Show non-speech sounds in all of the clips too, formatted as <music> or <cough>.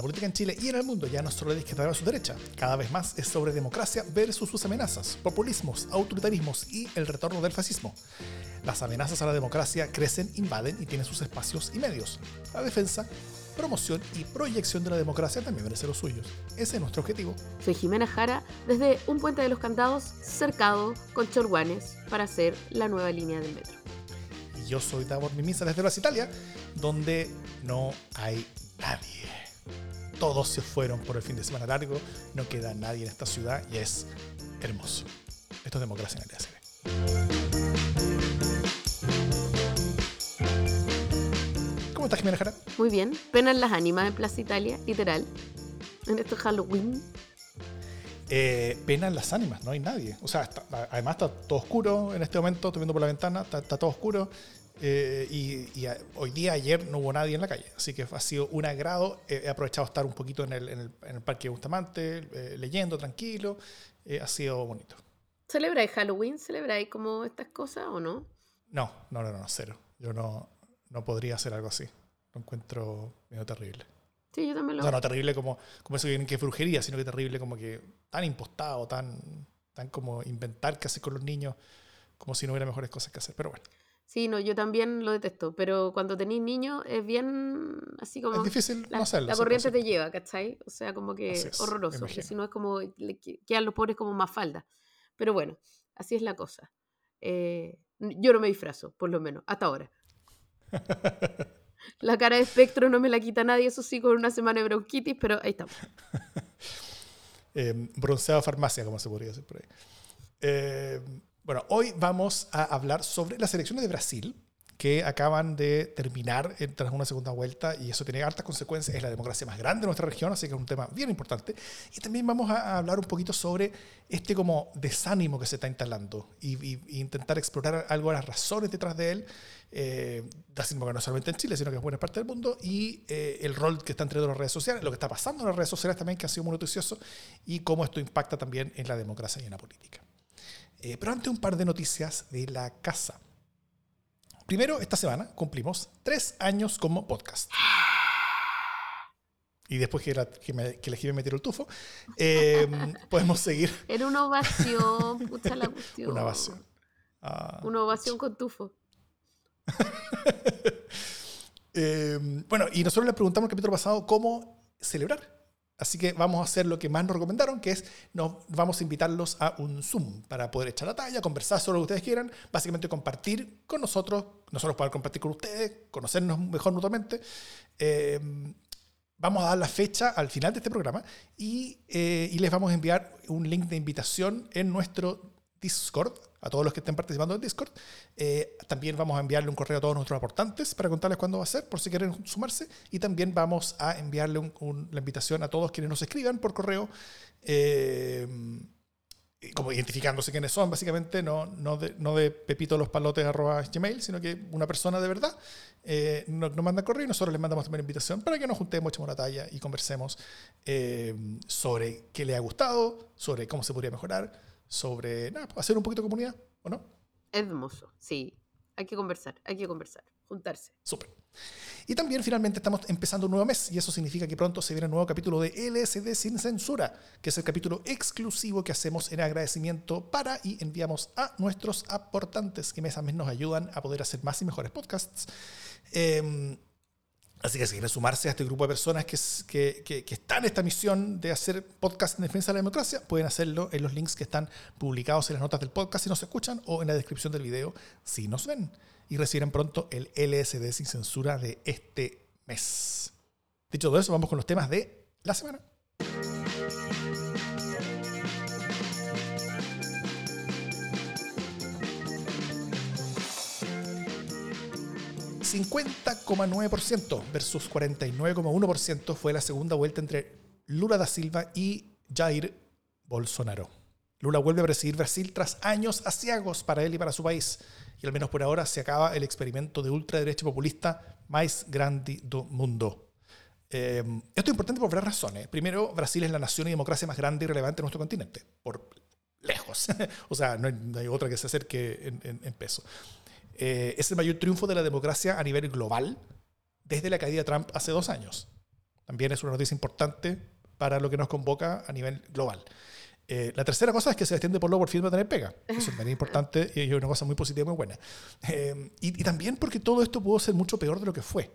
La política en Chile y en el mundo ya no es solo de izquierda versus derecha, cada vez más es sobre democracia versus sus amenazas, populismos, autoritarismos y el retorno del fascismo. Las amenazas a la democracia crecen, invaden y tienen sus espacios y medios. La defensa, promoción y proyección de la democracia también merece los suyos. Ese es nuestro objetivo. Soy Jimena Jara, desde un puente de los candados cercado con chorguanes para hacer la nueva línea del metro. Y yo soy Davor Mimisa desde Las Italia, donde no hay nadie. Todos se fueron por el fin de semana largo, no queda nadie en esta ciudad y es hermoso. Esto es democracia en el DSB. ¿Cómo estás, Jimena Jara? Muy bien, penan las ánimas en Plaza Italia, literal. En esto Halloween. Eh, penan las ánimas, no hay nadie. O sea, está- además está todo oscuro en este momento, estoy viendo por la ventana, está, está todo oscuro. Eh, y y a- hoy día, ayer, no hubo nadie en la calle. Así que ha sido un agrado. Eh, he aprovechado de estar un poquito en el, en el, en el Parque Bustamante, eh, leyendo tranquilo. Eh, ha sido bonito. ¿Celebráis Halloween? ¿Celebráis como estas cosas o no? No, no, no, no, cero. Yo no, no podría hacer algo así. Lo encuentro medio terrible. Sí, yo también O lo sea, no terrible como, como eso que es brujería, sino que terrible como que tan impostado, tan, tan como inventar qué hacer con los niños, como si no hubiera mejores cosas que hacer. Pero bueno, Sí, no, yo también lo detesto, pero cuando tenéis niños es bien así como... es difícil La, no hacerlo. la corriente te lleva, ¿cachai? O sea, como que es, horroroso. Si no es como, le que- quedan los pobres como más falda. Pero bueno, así es la cosa. Eh, yo no me disfrazo, por lo menos, hasta ahora. <laughs> La cara de espectro no me la quita nadie, eso sí, con una semana de bronquitis, pero ahí estamos. <laughs> Eh, bronceado farmacia, como se podría decir por ahí. Eh, bueno, hoy vamos a hablar sobre las elecciones de Brasil, que acaban de terminar eh, tras una segunda vuelta, y eso tiene hartas consecuencias. Es la democracia más grande de nuestra región, así que es un tema bien importante. Y también vamos a hablar un poquito sobre este como desánimo que se está instalando y, y- y intentar explorar algo de las razones detrás de él. Eh, desánimo que no solamente en Chile, sino que en buena parte del mundo, y eh, el rol que están teniendo las redes sociales, lo que está pasando en las redes sociales también, que ha sido muy noticioso, y cómo esto impacta también en la democracia y en la política. Eh, pero antes un par de noticias de la casa. Primero, esta semana cumplimos tres años como podcast. Y después que la, que me, que la Jime me tiró el tufo, eh, <laughs> podemos seguir Era una ovación, pucha la cuestión. una ovación. Ah, Una ovación con tufo. <laughs> Eh, bueno, y nosotros les preguntamos el capítulo pasado cómo celebrar. Así que vamos a hacer lo que más nos recomendaron, que es nos vamos a invitarlos a un Zoom para poder echar la talla, conversar sobre lo que ustedes quieran, básicamente compartir con nosotros, nosotros poder compartir con ustedes, conocernos mejor mutuamente. Eh, vamos a dar la fecha al final de este programa eh, y les vamos a enviar un link de invitación en nuestro Discord, a todos los que estén participando en Discord. Eh, también vamos a enviarle un correo a todos nuestros aportantes para contarles cuándo va a ser, por si quieren sumarse. Y también vamos a enviarle un- un- la invitación a todos quienes nos escriban por correo, eh, como identificándose quiénes son, básicamente, no, no, de, no de pepito los palotes arroba gmail, sino que una persona de verdad eh, nos, nos manda correo y nosotros les mandamos también invitación para que nos juntemos, echemos la talla y conversemos eh, sobre qué le ha gustado, sobre cómo se podría mejorar, sobre nada, hacer un poquito de comunidad, ¿o no? Hermoso, sí. Hay que conversar, hay que conversar, juntarse. Súper. Y también finalmente estamos empezando un nuevo mes y eso significa que pronto se viene un nuevo capítulo de LSD sin censura, que es el capítulo exclusivo que hacemos en agradecimiento para y enviamos a nuestros aportantes que mes a mes nos ayudan a poder hacer más y mejores podcasts. Eh, Así que si quieren sumarse a este grupo de personas que, que, que- están en esta misión de hacer podcast en defensa de la democracia, pueden hacerlo en los links que están publicados en las notas del podcast si nos escuchan o en la descripción del video si nos ven. Y recibirán pronto el LSD sin censura de este mes. Dicho todo eso, vamos con los temas de la semana. 50,9% versus 49,1% fue la segunda vuelta entre Lula da Silva y Jair Bolsonaro. Lula vuelve a presidir Brasil tras años asiagos para él y para su país. Y al menos por ahora se acaba el experimento de ultraderecha populista más grande do mundo. Eh, esto es importante por varias razones. Primero, Brasil es la nación y democracia más grande y relevante de nuestro continente, por lejos. <laughs> o sea, no hay, no hay otra que se acerque en, en- en peso. Eh, es el mayor triunfo de la democracia a nivel global desde la caída de Trump hace dos años. También es una noticia importante para lo que nos convoca a nivel global. Eh, la tercera cosa es que Sebastián de Polo por fin va a tener pega. Eso es muy importante y es una cosa muy positiva y muy buena. Eh, y, también porque todo esto pudo ser mucho peor de lo que fue.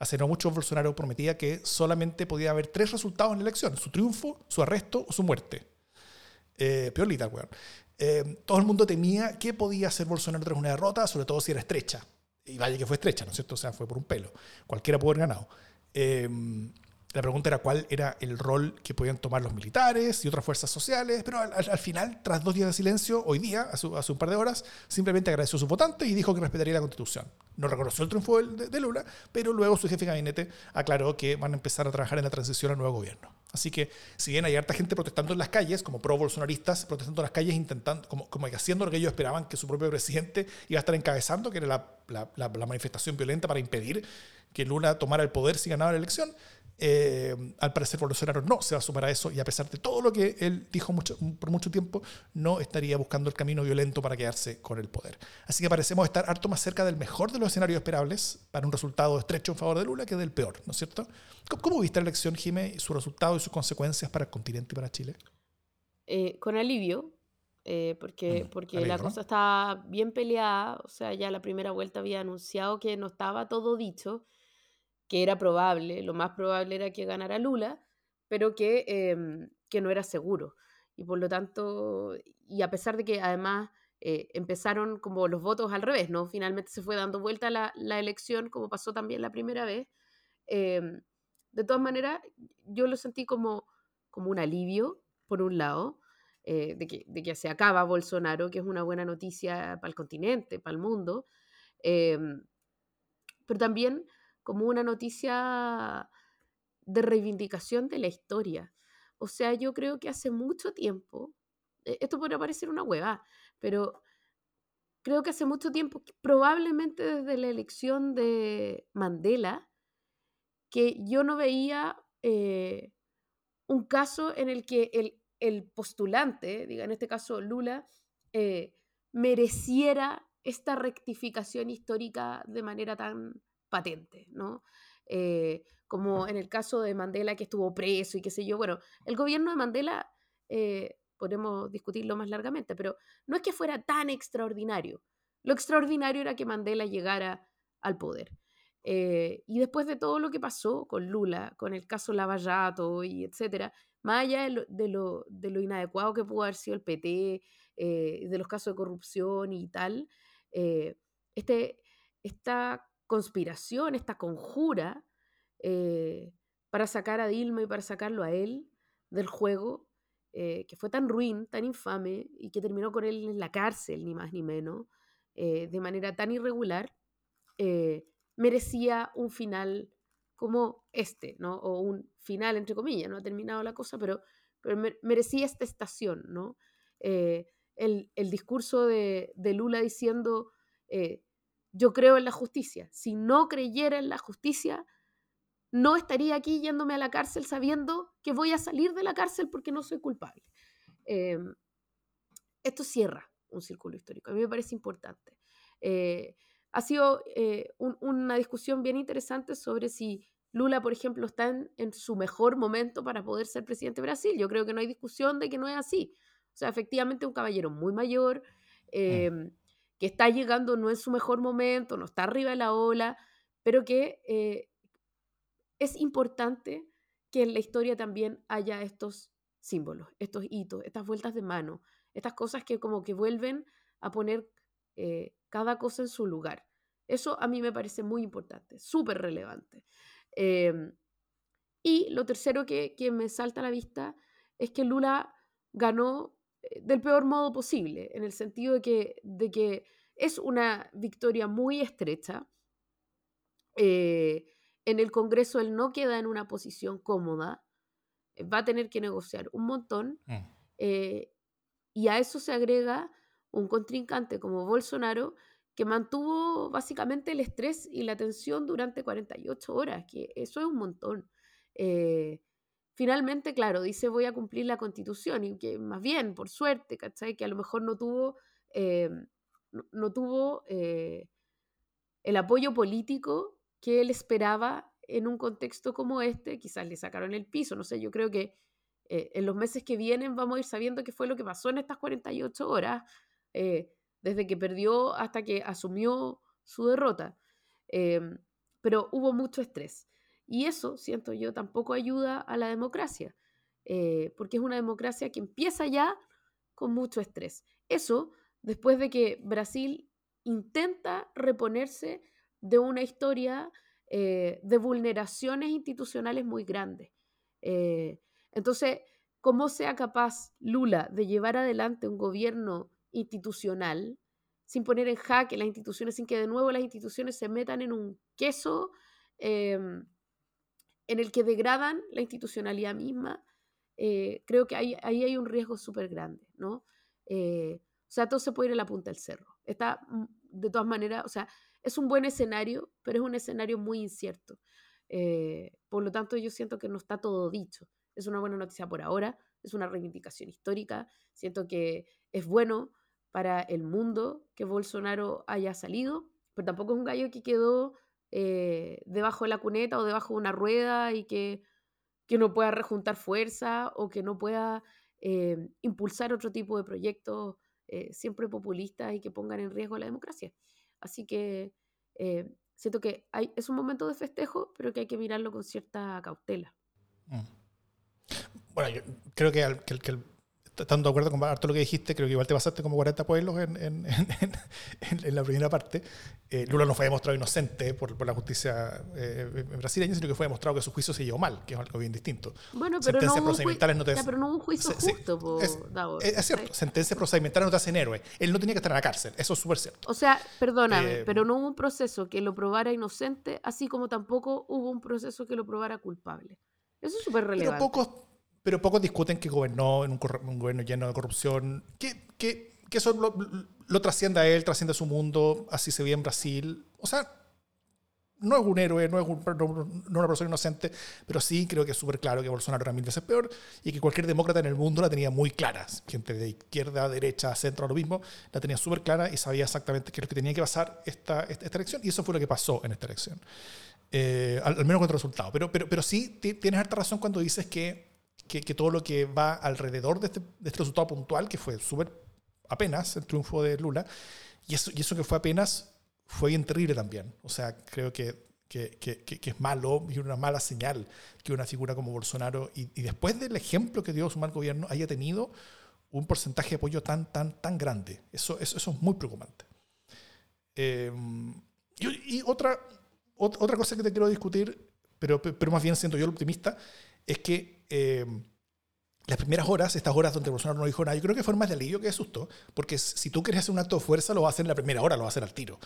Hace no mucho Bolsonaro prometía que solamente podía haber tres resultados en la elección. Su triunfo, su arresto o su muerte. Eh, peorlita, weón. Eh, todo el mundo temía que podía hacer Bolsonaro tras una derrota, sobre todo si era estrecha. Y vaya que fue estrecha, ¿no es cierto? O sea, fue por un pelo. Cualquiera pudo haber ganado. Eh, la pregunta era cuál era el rol que podían tomar los militares y otras fuerzas sociales, pero al, final, tras dos días de silencio, hoy día, hace, un par de horas, simplemente agradeció a sus votantes y dijo que respetaría la constitución. No reconoció el triunfo de, Lula, pero luego su jefe de gabinete aclaró que van a empezar a trabajar en la transición al nuevo gobierno. Así que, si bien hay harta gente protestando en las calles, como pro-bolsonaristas, protestando en las calles, intentando, como, como haciendo lo que ellos esperaban que su propio presidente iba a estar encabezando, que era la, la manifestación violenta para impedir que Lula tomara el poder si ganaba la elección, eh, al parecer Bolsonaro no se va a sumar a eso y a pesar de todo lo que él dijo mucho, por mucho tiempo, no estaría buscando el camino violento para quedarse con el poder. Así que parecemos estar harto más cerca del mejor de los escenarios esperables para un resultado estrecho en favor de Lula que del peor, ¿no es cierto? ¿Cómo, viste la elección, Jimé, su resultado y sus consecuencias para el continente y para Chile? Eh, con alivio, eh, porque, mm, porque la cosa estaba bien peleada, o sea, ya la primera vuelta había anunciado que no estaba todo dicho que era probable, lo más probable era que ganara Lula, pero que, em, que no era seguro. Y por lo tanto, y a pesar de que además eh, empezaron como los votos al revés, ¿no? Finalmente se fue dando vuelta la, la elección, como pasó también la primera vez. Em, de todas maneras, yo lo sentí como, como un alivio, por un lado, eh, de, que, de, que, se acaba Bolsonaro, que es una buena noticia para el continente, para el mundo, em, pero también como una noticia de reivindicación de la historia. O sea, yo creo que hace mucho tiempo, e, esto podría parecer una hueva, pero creo que hace mucho tiempo, probablemente desde la elección de Mandela, que yo no veía eh, un caso en el que el, el, postulante, diga en este caso Lula, eh, mereciera esta rectificación histórica de manera tan patente, ¿no? Eh, como en el caso de Mandela que estuvo preso y qué sé yo. Bueno, el gobierno de Mandela, eh, podemos discutirlo más largamente, pero no es que fuera tan extraordinario. Lo extraordinario era que Mandela llegara al poder. Eh, y después de todo lo que pasó con Lula, con el caso Lavallato y etcétera, más allá de lo, de lo, inadecuado que pudo haber sido el PT, de los casos de corrupción y tal, este, esta conspiración, esta conjura eh, para sacar a Dilma y para sacarlo a él del juego, eh, que fue tan ruin, tan infame y que terminó con él en la cárcel, ni más ni menos, eh, de manera tan irregular, merecía un final como este, ¿no? O un final, entre comillas, no ha terminado la cosa, pero, pero merecía esta estación, ¿no? El, el, discurso de, de Lula diciendo yo creo en la justicia. Si no creyera en la justicia, no estaría aquí yéndome a la cárcel sabiendo que voy a salir de la cárcel porque no soy culpable. Em, esto cierra un círculo histórico. A mí me parece importante. Eh, ha sido eh, una discusión bien interesante sobre si Lula, por ejemplo, está en, su mejor momento para poder ser presidente de Brasil. Yo creo que no hay discusión de que no es así. O sea, efectivamente, un caballero muy mayor. Mm. Que está llegando no en su mejor momento, no está arriba de la ola, pero que eh, es importante que en la historia también haya estos símbolos, estos hitos, estas vueltas de mano, estas cosas que como que vuelven a poner eh, cada cosa en su lugar. Eso a mí me parece muy importante, súper relevante. Em, y lo tercero que, que, me salta a la vista es que Lula ganó del peor modo posible, en el sentido de que, de que es una victoria muy estrecha. Eh, en el Congreso él no queda en una posición cómoda, eh, va a tener que negociar un montón, mm. y a eso se agrega un contrincante como Bolsonaro, que mantuvo básicamente el estrés y la tensión durante 48 horas, que eso es un montón. Finalmente, claro, dice voy a cumplir la constitución y que más bien, por suerte, ¿cachai? Que a lo mejor no tuvo, eh, no, tuvo eh, el apoyo político que él esperaba en un contexto como este, quizás le sacaron el piso, no sé, yo creo que eh, en los meses que vienen vamos a ir sabiendo qué fue lo que pasó en estas 48 horas, desde que perdió hasta que asumió su derrota. Pero hubo mucho estrés. Y eso, siento yo, tampoco ayuda a la democracia, eh, porque es una democracia que empieza ya con mucho estrés. Eso después de que Brasil intenta reponerse de una historia de vulneraciones institucionales muy grandes. Entonces, ¿cómo sea capaz Lula de llevar adelante un gobierno institucional sin poner en jaque las instituciones, sin que de nuevo las instituciones se metan en un queso em, en el que degradan la institucionalidad misma? Eh, creo que ahí, ahí, hay un riesgo súper grande, ¿no? Eh, o sea, todo se puede ir a la punta del cerro. Está, mm, de todas maneras, o sea, es un buen escenario, pero es un escenario muy incierto. Eh, por lo tanto, yo siento que no está todo dicho es una buena noticia por ahora, es una reivindicación histórica, siento que es bueno para el mundo que Bolsonaro haya salido, pero tampoco es un gallo que quedó eh, debajo de la cuneta o debajo de una rueda y que, que no pueda rejuntar fuerza o que no pueda eh, impulsar otro tipo de proyectos eh, siempre populistas y que pongan en riesgo la democracia. Así que siento que hay, es un momento de festejo, pero que hay que mirarlo con cierta cautela. Mm. Bueno, yo creo que, al, que, que estando de acuerdo con todo lo que dijiste, creo que igual te pasaste como 40 pueblos <laughs> en, en, en, la primera parte. Eh, Lula no fue demostrado inocente por, por la justicia eh, brasileña, sino que fue demostrado que su juicio se llevó mal, que es algo bien distinto. Bueno, pero sentencias no procedimentales no te pero no hubo un juicio justo, es, es, cierto, sentencias procedimentales no te hacen héroe. Él no tenía que estar en la cárcel, eso es súper cierto. O sea, perdóname, eh, pero no hubo un proceso que lo probara inocente, así como tampoco hubo un proceso que lo probara culpable. Eso es súper relevante. Pero pocos pero pocos discuten que gobernó en un, gobierno lleno de corrupción, que, que, que eso lo, trasciende a él, trasciende a su mundo, así se ve en Brasil. O sea, no es un héroe, no es, una persona inocente, pero sí creo que es súper claro que Bolsonaro era mil veces peor y que cualquier demócrata en el mundo la tenía muy clara. Gente de izquierda, derecha, centro, lo mismo, la tenía súper clara y sabía exactamente qué es lo que tenía que pasar esta, esta, elección y eso fue lo que pasó en esta elección. Eh, al, menos con el resultado. Pero, pero, pero sí tienes harta razón cuando dices que que, todo lo que va alrededor de este, de este resultado puntual, que fue súper apenas el triunfo de Lula, y eso, y eso que fue apenas fue bien terrible también. O sea, creo que, que, que es malo y una mala señal que una figura como Bolsonaro, y, y, después del ejemplo que dio su mal gobierno, haya tenido un porcentaje de apoyo tan, tan, tan grande. Eso, eso, eso es muy preocupante. Em, y, y, otra, otra cosa que te quiero discutir, pero, pero más bien siento yo el optimista, es que eh, las primeras horas, estas horas donde Bolsonaro no dijo nada, yo creo que fue más de alivio que de susto, porque si tú quieres hacer un acto de fuerza, lo vas a hacer en la primera hora, lo vas a hacer al tiro.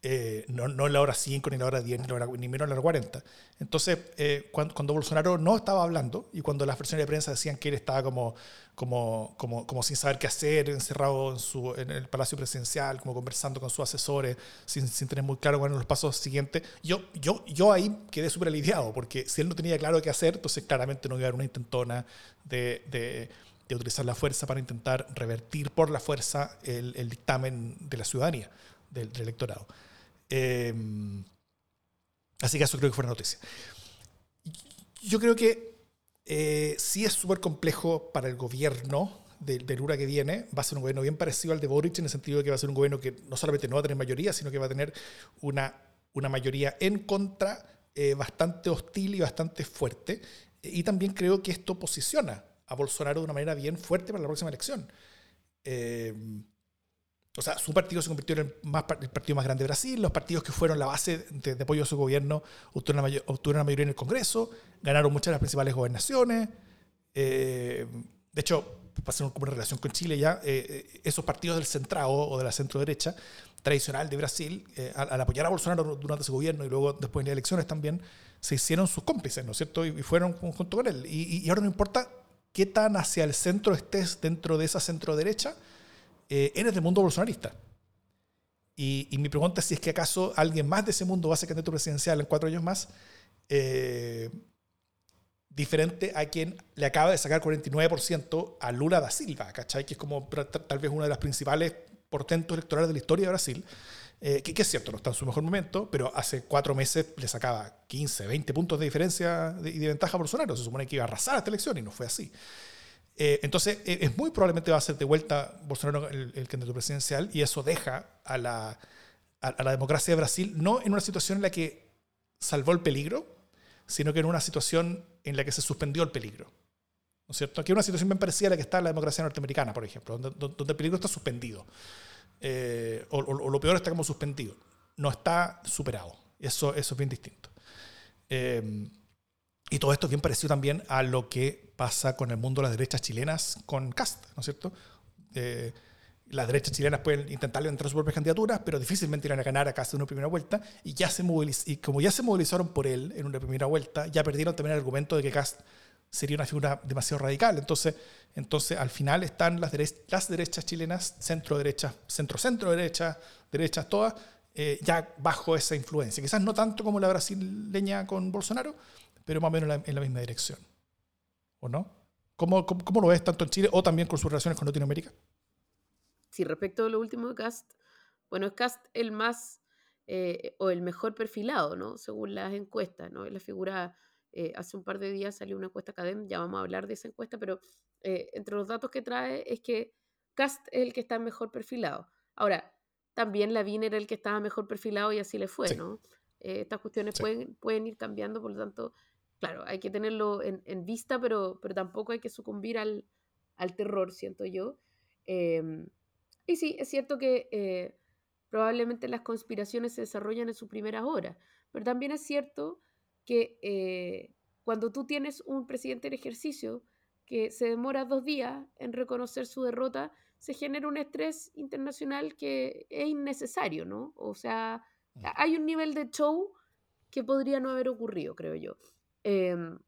Eh, no, no en la hora 5, ni en la hora 10, ni, ni menos en la hora 40. Entonces, eh, cuando, cuando, Bolsonaro no estaba hablando y cuando las versiones de prensa decían que él estaba como, como, como, como sin saber qué hacer, encerrado en, su, en el Palacio Presidencial, como conversando con sus asesores, sin, sin tener muy claro cuáles eran los pasos siguientes, yo, yo, yo ahí quedé súper aliviado, porque si él no tenía claro qué hacer, entonces claramente no iba a haber una intentona de, utilizar la fuerza para intentar revertir por la fuerza el, dictamen de la ciudadanía, del, del electorado. Em, así que eso creo que fue una noticia. Yo creo que eh, sí es súper complejo para el gobierno del, del URA que viene. Va a ser un gobierno bien parecido al de Boric en el sentido de que va a ser un gobierno que no solamente no va a tener mayoría, sino que va a tener una, una mayoría en contra eh, bastante hostil y bastante fuerte. Y también creo que esto posiciona a Bolsonaro de una manera bien fuerte para la próxima elección. Eh, o sea, su partido se convirtió en el, partido más grande de Brasil, los partidos que fueron la base de, apoyo a su gobierno obtuvieron obtuvieron mayoría en el Congreso, ganaron muchas de las principales gobernaciones. Eh, de hecho, pasaron como una relación con Chile ya, eh, esos partidos del centrado o de la centro derecha tradicional de Brasil, al, apoyar a Bolsonaro durante su gobierno y luego después en las elecciones también, se hicieron sus cómplices, ¿no es cierto? Y, fueron junto con él. Y, y ahora no importa qué tan hacia el centro estés dentro de esa centro derecha, eh, eres del mundo bolsonarista. Y, mi pregunta es si es que acaso alguien más de ese mundo va a ser candidato presidencial en cuatro años más, eh, diferente a quien le acaba de sacar 49% a Lula da Silva, ¿cachai? Que es como tal vez una de las principales portentos electorales de la historia de Brasil. Eh, que, es cierto, no está en su mejor momento, pero hace cuatro meses le sacaba 15, 20 puntos de diferencia y de, ventaja a Bolsonaro. Se supone que iba a arrasar esta elección y no fue así. Eh, entonces, e, es muy probablemente va a ser de vuelta Bolsonaro el, el candidato presidencial y eso deja a la, a, la democracia de Brasil no en una situación en la que salvó el peligro, sino que en una situación en la que se suspendió el peligro. ¿No es cierto? Aquí es una situación bien parecida a la que está en la democracia norteamericana, por ejemplo, donde, donde el peligro está suspendido. Eh, o, lo peor está como suspendido. No está superado. Eso, eso es bien distinto. Eh, y todo esto es bien parecido también a lo que pasa con el mundo de las derechas chilenas con Cast, ¿no es cierto? Eh, las derechas chilenas pueden intentar levantar sus propias candidaturas, pero difícilmente irán a ganar a Cast en una primera vuelta. Y, ya se y como ya se movilizaron por él en una primera vuelta, ya perdieron también el argumento de que Cast sería una figura demasiado radical. Entonces, entonces al final están las, derechas chilenas, centro-derecha, centro-centro-derecha, derechas todas, eh, ya bajo esa influencia. Quizás no tanto como la brasileña con Bolsonaro, pero más o menos en la, misma dirección. ¿O no? ¿Cómo, ¿Cómo, lo ves tanto en Chile o también con sus relaciones con Latinoamérica? Sí, respecto a lo último de Cast, bueno, es Cast el más eh, o el mejor perfilado, ¿no? Según las encuestas, ¿no? Es la figura eh, hace un par de días salió una encuesta académica, ya vamos a hablar de esa encuesta, pero eh, entre los datos que trae es que Cast es el que está mejor perfilado. Ahora, también Lavín era el que estaba mejor perfilado y así le fue, ¿no? Eh, estas cuestiones pueden, pueden ir cambiando, por lo tanto, claro, hay que tenerlo en, vista, pero, pero tampoco hay que sucumbir al, al terror, siento yo. Em, y sí, es cierto que probablemente las conspiraciones se desarrollan en sus primeras horas, pero también es cierto que eh, cuando tú tienes un presidente en ejercicio que se demora dos días en reconocer su derrota, se genera un estrés internacional que es innecesario, ¿no? O sea, hay un nivel de show que podría no haber ocurrido, creo yo. Em,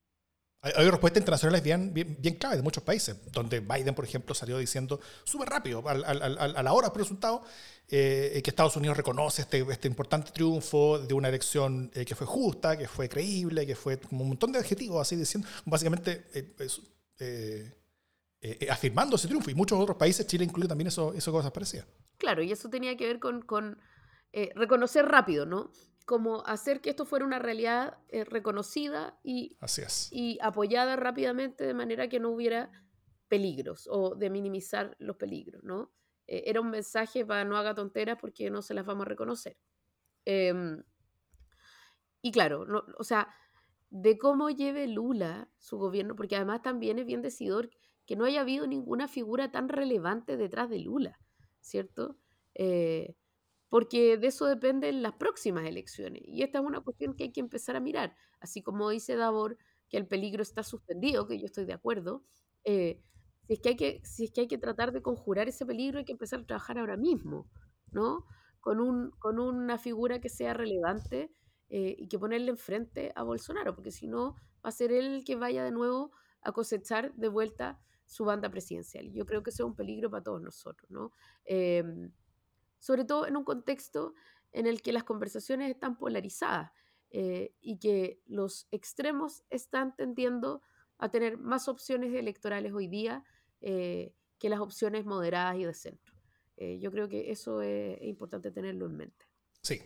hay, respuestas internacionales bien, bien, bien claves de muchos países, donde Biden, por ejemplo, salió diciendo súper rápido, a, la hora del resultado, eh, que Estados Unidos reconoce este, este importante triunfo de una elección eh, que fue justa, que fue creíble, que fue como un montón de adjetivos, así diciendo, básicamente eh, afirmando ese triunfo. Y muchos otros países, Chile incluye también eso, eso cosas parecidas. Claro, y eso tenía que ver con reconocer rápido, ¿no? Como hacer que esto fuera una realidad eh, reconocida y, y apoyada rápidamente de manera que no hubiera peligros o de minimizar los peligros, ¿no? Eh, era un mensaje para no haga tonteras porque no se las vamos a reconocer. Em, y claro, no, o sea, de cómo lleve Lula su gobierno, porque además también es bien decidor que no haya habido ninguna figura tan relevante detrás de Lula, ¿cierto? Eh, porque de eso dependen las próximas elecciones. Y esta es una cuestión que hay que empezar a mirar. Así como dice Davor que el peligro está suspendido, que yo estoy de acuerdo, eh, si, es que hay que, si es que hay que tratar de conjurar ese peligro, hay que empezar a trabajar ahora mismo, ¿no? Con, un, con una figura que sea relevante eh, y que ponerle enfrente a Bolsonaro, porque si no, va a ser él el que vaya de nuevo a cosechar de vuelta su banda presidencial. Yo creo que eso es un peligro para todos nosotros, ¿no? Em, sobre todo en un contexto en el que las conversaciones están polarizadas eh, y que los extremos están tendiendo a tener más opciones electorales hoy día eh, que las opciones moderadas y de centro. Eh, yo creo que eso es, importante tenerlo en mente. Sí.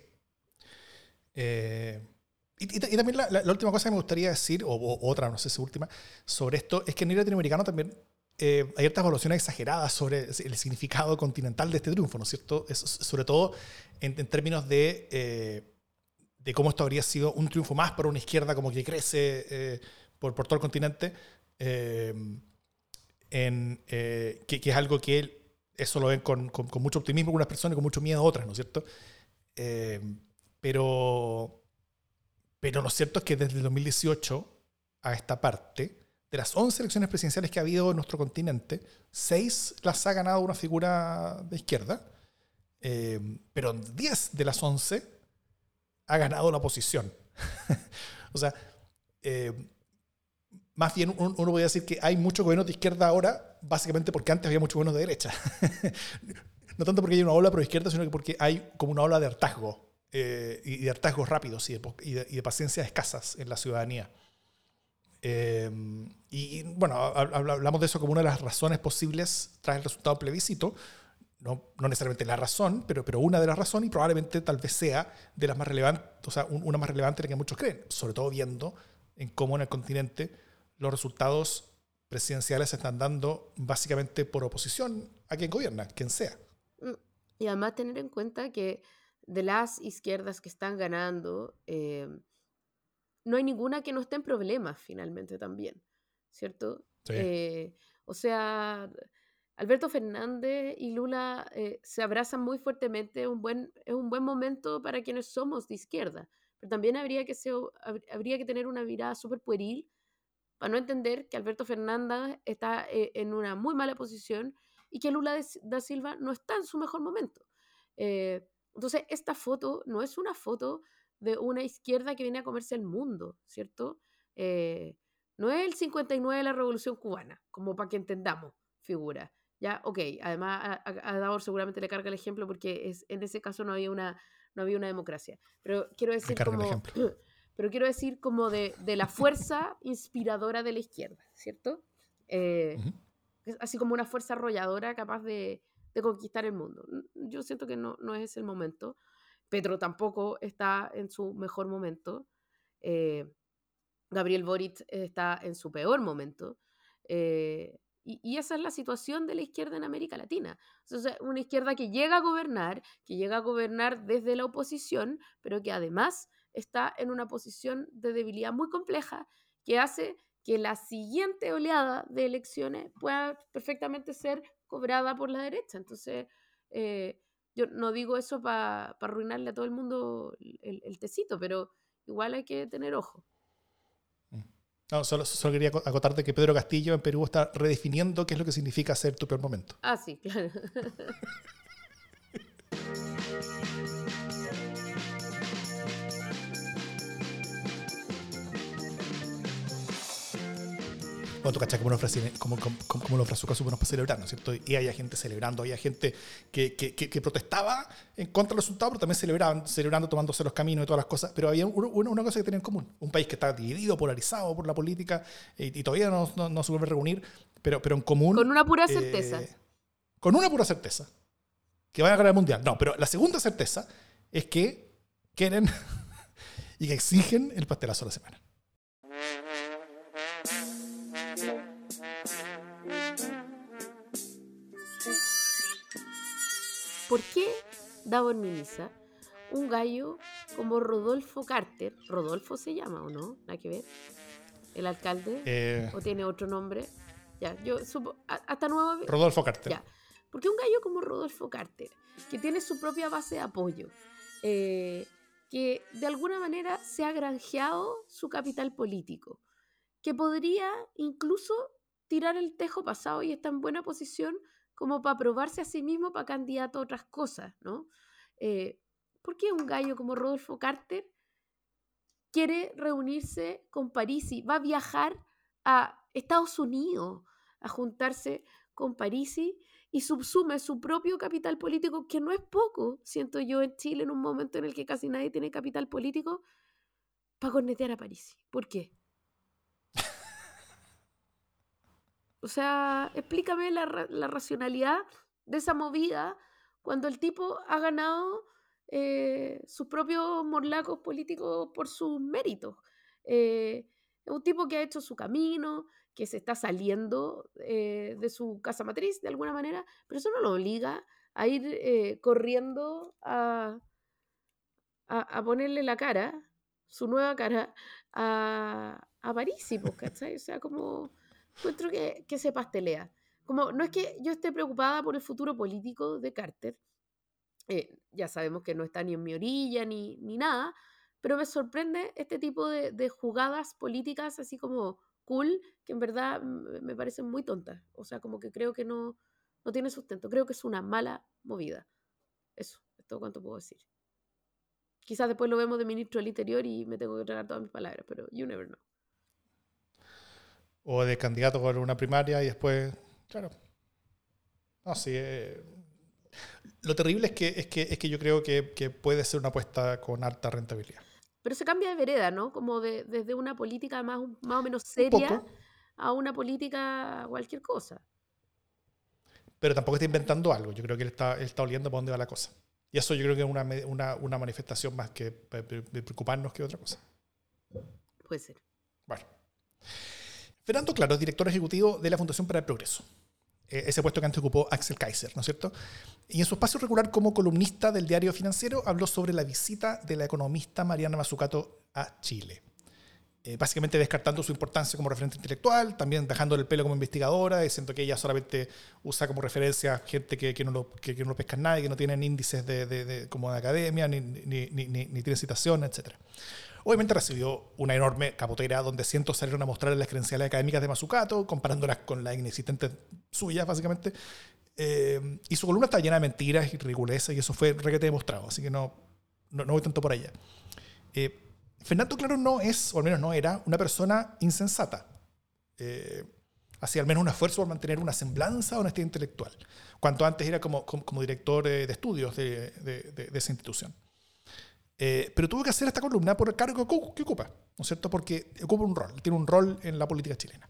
Y, también la, última cosa que me gustaría decir, o, otra, no sé si última, sobre esto, es que en el latinoamericano también eh, hay ciertas evaluaciones exageradas sobre el significado continental de este triunfo, ¿no es cierto? sobre todo en, términos de, eh, de cómo esto habría sido un triunfo más para una izquierda como que crece eh, por, por, todo el continente, en, que, que, es algo que eso lo ven con, con, con, mucho optimismo algunas personas y con mucho miedo otras, ¿no es cierto? pero, pero lo cierto es que desde el 2018 a esta parte, de las 11 elecciones presidenciales que ha habido en nuestro continente, 6 las ha ganado una figura de izquierda, eh, pero 10 de las 11 ha ganado la oposición. <laughs> o sea, eh, más bien uno podría decir que hay muchos gobiernos de izquierda ahora, básicamente porque antes había muchos gobiernos de derecha. <laughs> no tanto porque hay una ola pro izquierda, sino que porque hay como una ola de hartazgo eh, y de hartazgos rápidos y de, y de paciencia escasas en la ciudadanía. Em, y bueno, hablamos de eso como una de las razones posibles tras el resultado del plebiscito. no, no, necesariamente la razón, pero, pero una de las razones y probablemente tal vez sea de las más relevantes, o sea, una más relevante de la que muchos creen, sobre todo viendo en cómo en el continente los resultados presidenciales se están dando básicamente por oposición a quien gobierna, quien sea. Mm, y además tener en cuenta que de las izquierdas que están ganando, eh, no hay ninguna que no esté en problemas finalmente también, ¿cierto? Eh, o sea, Alberto Fernández y Lula eh, se abrazan muy fuertemente, un buen, es un buen momento para quienes somos de izquierda, pero también habría que, ser, habría que tener una mirada súper pueril para no entender que Alberto Fernández está eh, en una muy mala posición y que Lula da Silva no está en su mejor momento. entonces, esta foto no es una foto de una izquierda que viene a comerse el mundo, ¿cierto? Eh, no es el 59 de la Revolución Cubana, como para que entendamos, figura. Ya, ok, además a, Davor seguramente le carga el ejemplo porque es, en ese caso no había una, no había una democracia. Pero quiero decir como, <clears throat> pero quiero decir como de, de, la fuerza inspiradora de la izquierda, ¿cierto? Eh, así como una fuerza arrolladora capaz de, de, conquistar el mundo. Yo siento que no, no es el momento. Petro tampoco está en su mejor momento. Eh, Gabriel Boric está en su peor momento. Eh, y, esa es la situación de la izquierda en América Latina. una izquierda que llega a gobernar, que llega a gobernar desde la oposición, pero que además está en una posición de debilidad muy compleja que hace que la siguiente oleada de elecciones pueda perfectamente ser cobrada por la derecha. Entonces, eh, yo no digo eso para arruinarle a todo el mundo el, tecito, pero igual hay que tener ojo. Mm. No, solo, solo, quería acotarte que Pedro Castillo en Perú está redefiniendo qué es lo que significa ser tu peor momento. Ah, sí, claro. <laughs> Bueno, tú cachas como, como, como, como los brazucas para celebrar, ¿no es cierto? Y había gente celebrando, había gente que, que, que, protestaba en contra del resultado, pero también celebraban, celebrando, tomándose los caminos y todas las cosas. Pero había una, cosa que tenían en común: un país que está dividido, polarizado por la política y, todavía no, no, se vuelve a reunir, pero, pero en común. Con una pura certeza. Eh, con una pura certeza. Que van a ganar el mundial. No, pero la segunda certeza es que quieren <laughs> y que exigen el pastelazo de la semana. ¿Por qué Davor Minisa, un gallo como Rodolfo Carter, Rodolfo se llama o no? Nada que ver. ¿El alcalde? Eh. ¿O tiene otro nombre? Ya, yo supo, hasta nuevo. Rodolfo Carter. Ya. Porque un gallo como Rodolfo Carter, que tiene su propia base de apoyo, eh, que de alguna manera se ha granjeado su capital político, que podría incluso tirar el tejo pasado y está en buena posición como para probarse a sí mismo para candidato a otras cosas, ¿no? Eh, ¿Por qué un gallo como Rodolfo Carter quiere reunirse con Parisi? Va a viajar a Estados Unidos a juntarse con Parisi y subsume su propio capital político, que no es poco, siento yo, en Chile en un momento en el que casi nadie tiene capital político, para cornetear a Parisi. ¿Por qué? O sea, explícame la, racionalidad de esa movida cuando el tipo ha ganado eh, sus propios morlacos políticos por sus méritos. Eh, es un tipo que ha hecho su camino, que se está saliendo eh, de su casa matriz de alguna manera, pero eso no lo obliga a ir corriendo a, a, ponerle la cara, su nueva cara, a, a París, pues, <laughs> ¿cachai? O sea, como encuentro que, que se pastelea. Como, no es que yo esté preocupada por el futuro político de Carter, eh, ya sabemos que no está ni en mi orilla ni, ni nada, pero me sorprende este tipo de, de, jugadas políticas así como cool, que en verdad me parecen muy tontas. O sea, como que creo que no, no tiene sustento. Creo que es una mala movida. Eso, es todo cuanto puedo decir. Quizás después lo vemos de ministro del Interior y me tengo que tragar todas mis palabras, pero you never know o de candidato por una primaria y después, claro. No, sí. Eh, lo terrible es que, es que, es que yo creo que, que, puede ser una apuesta con alta rentabilidad. Pero se cambia de vereda, ¿no? Como de, desde una política más, más o menos seria a una política cualquier cosa. pero tampoco está inventando algo. Yo creo que él está, está oliendo para dónde va la cosa. Y eso yo creo que es una, una, una manifestación más que de preocuparnos que otra cosa. Puede ser. Bueno. Fernando Claro, director ejecutivo de la Fundación para el Progreso. Eh, ese puesto que antes ocupó Axel Kaiser, ¿no es cierto? Y en su espacio regular como columnista del diario financiero habló sobre la visita de la economista Mariana Mazzucato a Chile. Eh, básicamente descartando su importancia como referente intelectual, también dejando el pelo como investigadora, diciendo que ella solamente usa como referencia gente que, que no, lo, que, no pescan nadie, que no tienen índices de, de, como de academia, ni, ni, ni, ni tienen citaciones, etc. Obviamente recibió una enorme capotera donde cientos salieron a mostrar las credenciales académicas de Mazzucato, comparándolas con las inexistentes suyas, básicamente. Eh, y su columna está llena de mentiras y ridiculeces, y eso fue requete demostrado, así que no, no, voy tanto por allá. Eh, Fernando Claro no es, o al menos no era, una persona insensata. Eh, hacía al menos un esfuerzo por mantener una semblanza de honestidad intelectual, cuanto antes era como, como, director de estudios de, de, esa institución. Eh, pero tuvo que hacer esta columna por el cargo que ocupa, ¿no es cierto? Porque ocupa un rol, tiene un rol en la política chilena,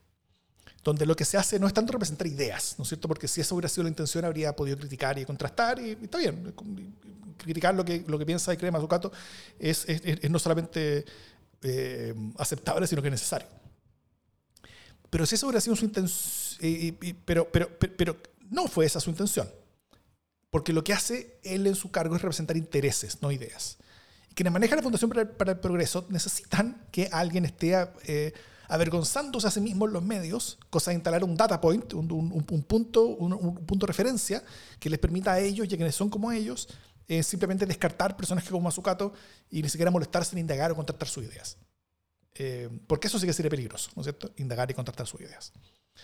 donde lo que se hace no es tanto representar ideas, ¿no es cierto? Porque si esa hubiera sido la intención, habría podido criticar y contrastar, y, y está bien, criticar lo que, lo que piensa y cree Mazzucato es, es, es no solamente eh, aceptable, sino que necesario. Pero si esa hubiera sido su intención, pero, pero, pero, no fue esa su intención. Porque lo que hace él en su cargo es representar intereses, no ideas. Quienes manejan la Fundación para el, Progreso necesitan que alguien esté eh, avergonzándose a sí mismo en los medios, cosa de instalar un data point, un, un, punto, un, punto de referencia que les permita a ellos y a quienes son como ellos es simplemente descartar personajes como Mazzucato y ni siquiera molestarse en indagar o contrastar sus ideas. Eh, porque eso sí que sería peligroso, ¿no es cierto? Indagar y contrastar sus ideas.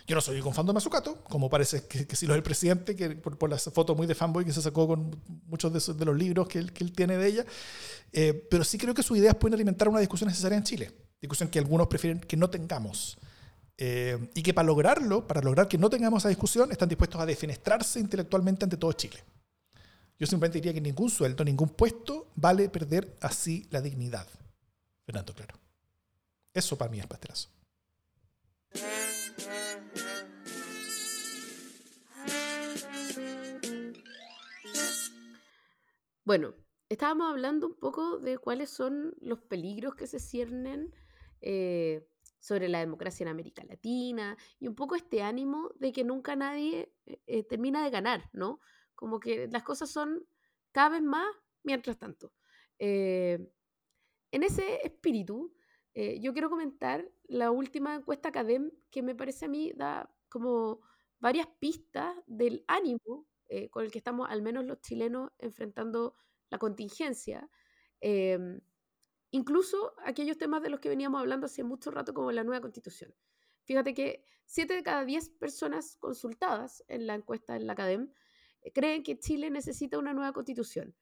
Yo no soy un fan de Mazzucato, como parece que, que sí lo es el presidente, que por, por las fotos muy de fanboy que se sacó con muchos de, de los libros que él, que él, tiene de ella, eh, pero sí creo que sus ideas pueden alimentar una discusión necesaria en Chile, discusión que algunos prefieren que no tengamos. Eh, y que para lograrlo, para lograr que no tengamos esa discusión, están dispuestos a defenestrarse intelectualmente ante todo Chile. Yo simplemente diría que ningún sueldo, ningún puesto vale perder así la dignidad. Fernando, claro. Eso para mí es pastelazo. Bueno, estábamos hablando un poco de cuáles son los peligros que se ciernen eh, sobre la democracia en América Latina y un poco este ánimo de que nunca nadie eh, eh, termina de ganar, ¿no? Como que las cosas son cada vez más mientras tanto. En ese espíritu, eh, yo quiero comentar la última encuesta Academ que me parece a mí da como varias pistas del ánimo eh, con el que estamos, al menos los chilenos, enfrentando la contingencia. Em, incluso aquellos temas de los que veníamos hablando hace mucho rato, como la nueva constitución. Fíjate que 7 de cada 10 personas consultadas en la encuesta en la Academ creen que Chile necesita una nueva constitución,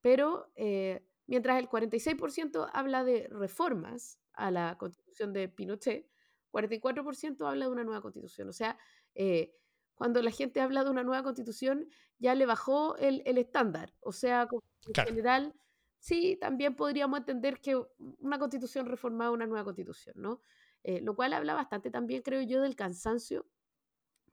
pero eh, mientras el 46% habla de reformas a la constitución de Pinochet, 44% habla de una nueva constitución. O sea, eh, cuando la gente habla de una nueva constitución, ya le bajó el, estándar. O sea, en general, sí, también podríamos entender que una constitución reformada una nueva constitución, ¿no? Eh, lo cual habla bastante también, creo yo, del cansancio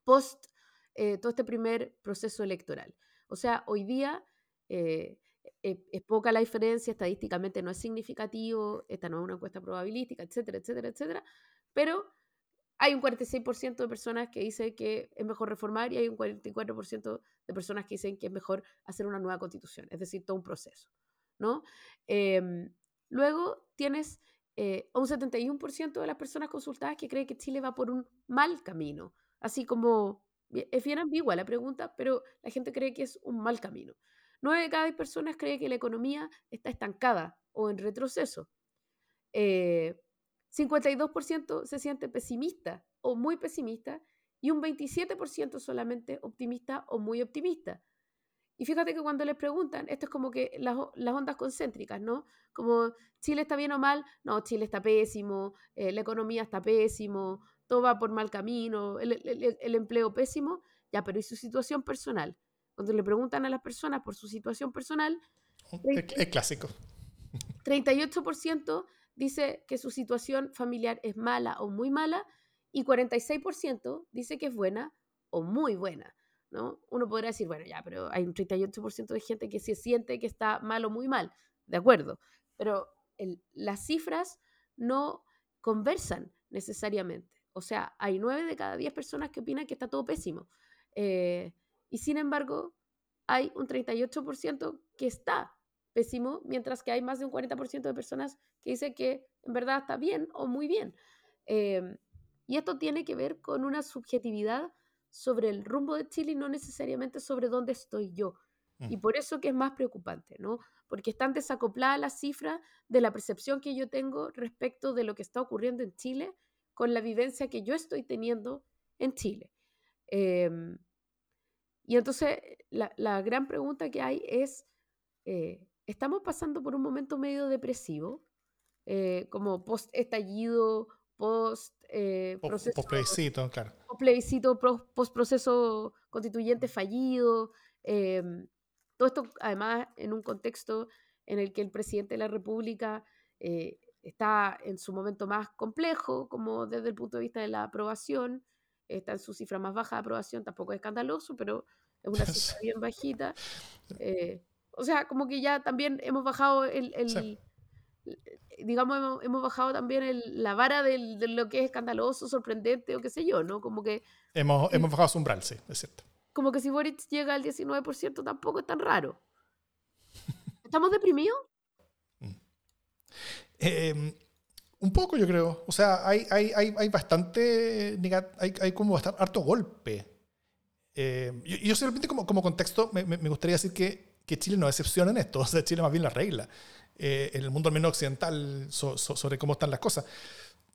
post eh, todo este primer proceso electoral. O sea, hoy día eh, e, es poca la diferencia, estadísticamente no es significativo, esta no es una encuesta probabilística, etcétera, etcétera, etcétera, pero hay un 46% de personas que dicen que es mejor reformar y hay un 44% de personas que dicen que es mejor hacer una nueva constitución, es decir, todo un proceso. ¿no? Em, luego tienes eh, un 71% de las personas consultadas que cree que Chile va por un mal camino, así como es bien ambigua la pregunta, pero la gente cree que es un mal camino. Nueve de cada diez personas cree que la economía está estancada o en retroceso. 52% eh, se siente pesimista o muy pesimista y un 27% solamente optimista o muy optimista. Y fíjate que cuando les preguntan, esto es como que las, ondas concéntricas, ¿no? Como Chile está bien o mal, no, Chile está pésimo, eh, la economía está pésimo, todo va por mal camino, el, empleo pésimo, ya, pero ¿y su situación personal? Cuando le preguntan a las personas por su situación personal... Es clásico. <laughs> 38% dice que su situación familiar es mala o muy mala y 46% dice que es buena o muy buena. ¿no? Uno podrá decir, bueno, ya, pero hay un 38% de gente que se siente que está mal o muy mal, de acuerdo, pero las cifras no conversan necesariamente. O sea, hay 9 de cada 10 personas que opinan que está todo pésimo. Eh, y sin embargo, hay un 38% que está pésimo, mientras que hay más de un 40% de personas que dicen que en verdad está bien o muy bien. Em, y esto tiene que ver con una subjetividad sobre el rumbo de Chile y no necesariamente sobre dónde estoy yo. Y mm. por eso que es más preocupante, ¿no? Porque están desacopladas las cifras de la percepción que yo tengo respecto de lo que está ocurriendo en Chile con la vivencia que yo estoy teniendo en Chile. Em, y entonces la, gran pregunta que hay es, eh, ¿estamos pasando por un momento medio depresivo? Eh, como post-estallido, post... Eh, post plebiscito, claro. Post plebiscito, post proceso constituyente fallido. Em, todo esto además en un contexto en el que el presidente de la República eh, está en su momento más complejo, como desde el punto de vista de la aprobación, está en su cifra más baja de aprobación, tampoco es escandaloso, pero es una <laughs> cifra bien bajita. <laughs> Eh, o sea, como que ya también hemos bajado el, digamos, hemos, bajado también la vara de lo que es escandaloso, sorprendente o qué sé yo, ¿no? Como que... Hemos, hemos bajado su umbral, sí, es cierto. Como que si Boric llega al 19% tampoco es tan raro. <laughs> ¿Estamos deprimidos? Mm. Un poco, yo creo. O sea, hay, hay, hay, hay bastante. Hay, hay como bastante, harto golpe. Eh, yo, yo, simplemente, como, como contexto, me, me, gustaría decir que, que, Chile no excepciona en esto. <laughs> O sea, Chile más bien la regla. Eh, en el mundo al menos occidental sobre cómo están las cosas.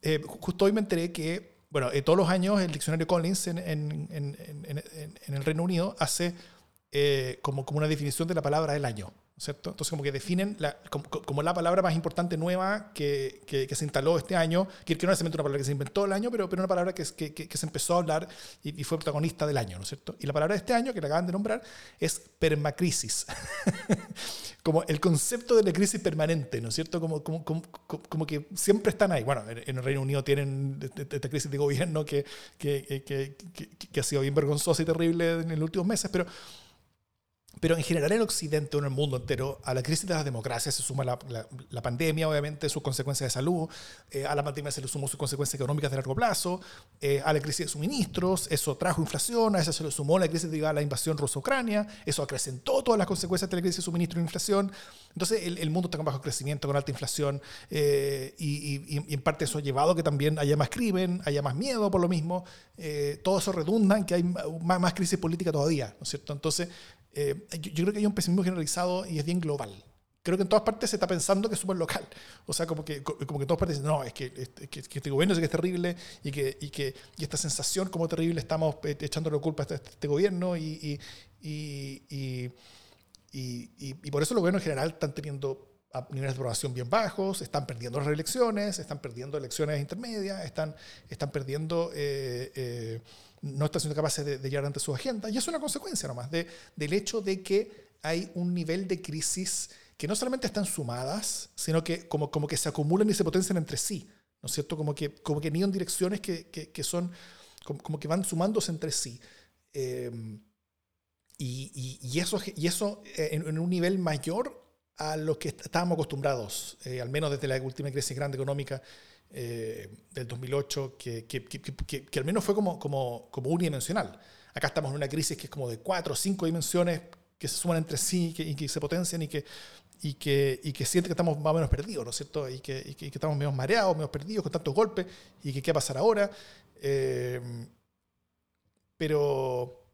Eh, justo hoy me enteré que, bueno, todos los años el diccionario Collins en, en, en, en el Reino Unido hace como, como una definición de la palabra del año. ¿Cierto? Entonces, como que definen la, como, la palabra más importante nueva que, que, se instaló este año, que, no es una palabra que se inventó el año, pero, pero una palabra que, que se empezó a hablar y, fue protagonista del año, ¿no es cierto? Y la palabra de este año, que la acaban de nombrar, es permacrisis. <laughs> como el concepto de la crisis permanente, ¿no es cierto? Como, como, como, como que siempre están ahí. Bueno, en el Reino Unido tienen esta crisis de gobierno que, que, que ha sido bien vergonzosa y terrible en los últimos meses, pero pero en general en Occidente o en el mundo entero, a la crisis de las democracias se suma la, pandemia, obviamente, sus consecuencias de salud, eh, a la pandemia se le sumó sus consecuencias económicas de largo plazo, eh, a la crisis de suministros, eso trajo inflación, a eso se le sumó la crisis de la invasión rusa-ucrania, eso acrecentó todas las consecuencias de la crisis de suministro e inflación. Entonces el, mundo está con bajo crecimiento, con alta inflación, eh, y, y, en parte eso ha llevado a que también haya más crimen, haya más miedo por lo mismo. todo eso redunda en que hay más, más crisis política todavía, ¿no es cierto? Entonces, eh, yo, creo que hay un pesimismo generalizado y es bien global. Creo que en todas partes se está pensando que es súper local. O sea, como que, como que en todas partes dicen, no, es que, que, este gobierno es que es terrible y que, y que y esta sensación como terrible estamos eh, echándole culpa a este, este gobierno y, y, y, y, por eso los gobiernos en general están teniendo niveles de aprobación bien bajos, están perdiendo las reelecciones, están perdiendo elecciones intermedias, están, están perdiendo... Eh, no están siendo capaces de, llevar ante su agenda. Y es una consecuencia nomás de, del hecho de que hay un nivel de crisis que no solamente están sumadas, sino que como, como que se acumulan y se potencian entre sí. ¿No es cierto? Como que, como que en direcciones que, que, son, como, que van sumándose entre sí. Em, y, y, eso, y eso eh, en, un nivel mayor a lo que estábamos acostumbrados, eh, al menos desde la última crisis grande económica eh, del 2008 que, que, que, que, al menos fue como, como, como unidimensional. Acá estamos en una crisis que es como de cuatro o cinco dimensiones que se suman entre sí y que se potencian y que, y que, y que siente que estamos más o menos perdidos, ¿no es cierto? Y que, y que, estamos menos mareados, menos perdidos con tantos golpes y que qué va a pasar ahora. Eh, pero,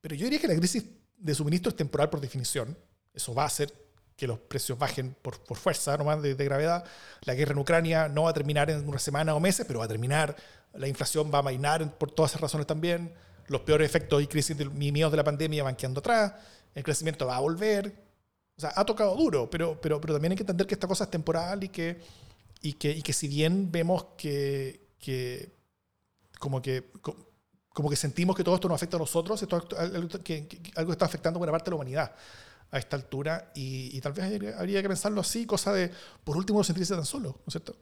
pero yo diría que la crisis de suministro es temporal por definición. Eso va a ser que los precios bajen por, por fuerza nomás de, de, gravedad. La guerra en Ucrania no va a terminar en una semana o meses, pero va a terminar. La inflación va a mainar por todas esas razones también. Los peores efectos y crisis de, miedos de la pandemia van quedando atrás. El crecimiento va a volver. O sea, ha tocado duro, pero, pero, pero también hay que entender que esta cosa es temporal y que, y que, y que si bien vemos que, que como que como que sentimos que todo esto nos afecta a nosotros, esto, que, que algo está afectando a buena parte de la humanidad a esta altura y, tal vez habría, que pensarlo así, cosa de, por último, no sentirse tan solo, ¿no es cierto?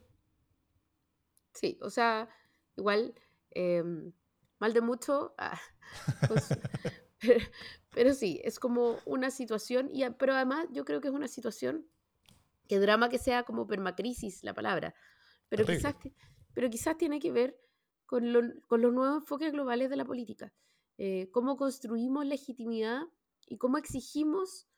Sí, o sea, igual em, mal de mucho, ah, <laughs> pues, <laughs> pero, sí, es como una situación, y, pero además yo creo que es una situación, que drama que sea como permacrisis la palabra, pero quizás, pero quizás tiene que ver con, con, los nuevos enfoques globales de la política, eh, cómo construimos legitimidad y cómo exigimos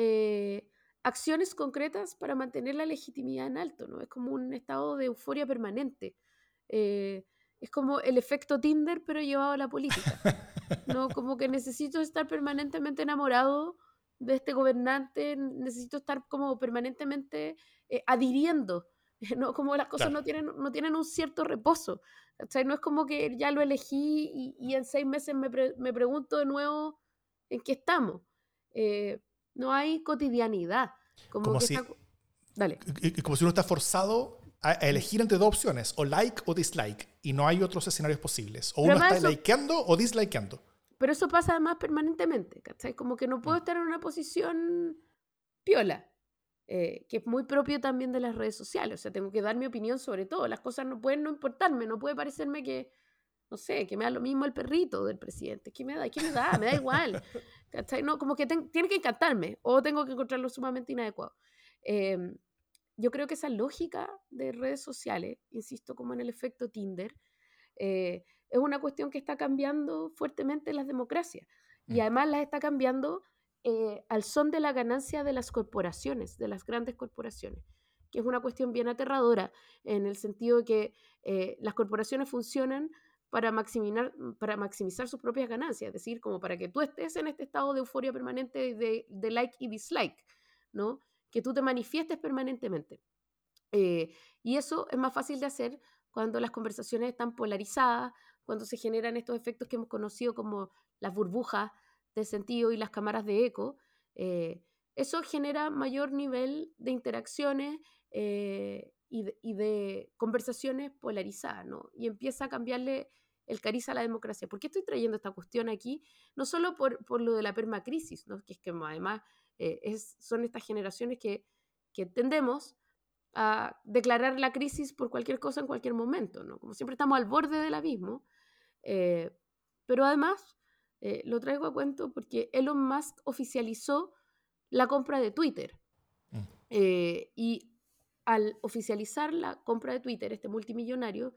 eh, acciones concretas para mantener la legitimidad en alto, ¿no? Es como un estado de euforia permanente. Eh, es como el efecto Tinder, pero llevado a la política. ¿no? <laughs> Como que necesito estar permanentemente enamorado de este gobernante, necesito estar como permanentemente eh, adhiriendo, <laughs> ¿no? Como las cosas no, tienen, no tienen un cierto reposo. O no es como que ya lo elegí y, en seis meses me, me, pregunto de nuevo en qué estamos. Eh, no hay cotidianidad. Como, si, Dale. como si uno está forzado a, elegir entre dos opciones, o like o dislike, y no hay otros escenarios posibles. O uno está likeando o dislikeando. Pero eso pasa además permanentemente, ¿cachai? Como que no puedo mm. estar en una posición piola, eh, que es muy propio también de las redes sociales. O sea, tengo que dar mi opinión sobre todo. Las cosas no pueden no importarme, no puede parecerme que, no sé, que me da lo mismo el perrito del presidente. ¿Qué me da? ¿Qué me da? Me da igual. <laughs> ¿Cachai? No, como que tiene que encantarme o tengo que encontrarlo sumamente inadecuado. Em, yo creo que esa lógica de redes sociales, insisto, como en el efecto Tinder, eh, es una cuestión que está cambiando fuertemente las democracias. Y mm. además las está cambiando eh, al son de la ganancia de las corporaciones, de las grandes corporaciones, que es una cuestión bien aterradora en el sentido de que eh, las corporaciones funcionan para maximizar, para maximizar sus propias ganancias, es decir, como para que tú estés en este estado de euforia permanente de, de like y dislike, ¿no? que tú te manifiestes permanentemente. Eh, y eso es más fácil de hacer cuando las conversaciones están polarizadas, cuando se generan estos efectos que hemos conocido como las burbujas de sentido y las cámaras de eco. Eh, eso genera mayor nivel de interacciones eh, y, de, conversaciones polarizadas, ¿no? Y empieza a cambiarle el cariz a la democracia. ¿Por qué estoy trayendo esta cuestión aquí? No solo por, por lo de la permacrisis, ¿no? Que es que además eh, es, son estas generaciones que, que, tendemos a declarar la crisis por cualquier cosa en cualquier momento, ¿no? Como siempre estamos al borde del abismo, eh, pero además eh, lo traigo a cuento porque Elon Musk oficializó la compra de Twitter. Mm. y al oficializar la compra de Twitter, este multimillonario,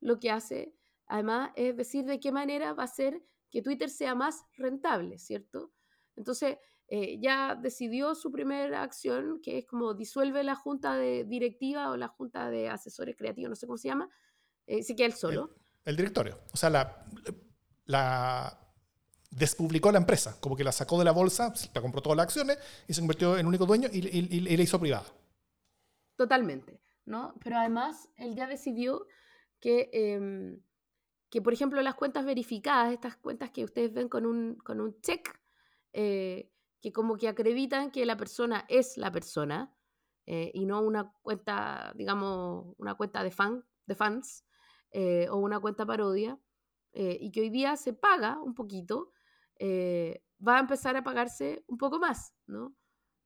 lo que hace además es decir de qué manera va a ser que Twitter sea más rentable, ¿cierto? Entonces, eh, ya decidió su primera acción, que es como disuelve la junta de directiva o la junta de asesores creativos, no sé cómo se llama, eh, sí que él solo. El, directorio, o sea, la, la despublicó la empresa, como que la sacó de la bolsa, la compró todas las acciones y se convirtió en único dueño y, y, la hizo privada. Totalmente, ¿no? Pero además él ya decidió que, em, que, por ejemplo, las cuentas verificadas, estas cuentas que ustedes ven con un, con un check, eh, que como que acreditan que la persona es la persona eh, y no una cuenta, digamos, una cuenta de, fan, de fans eh, o una cuenta parodia, eh, y que hoy día se paga un poquito, va a empezar a pagarse un poco más, ¿no?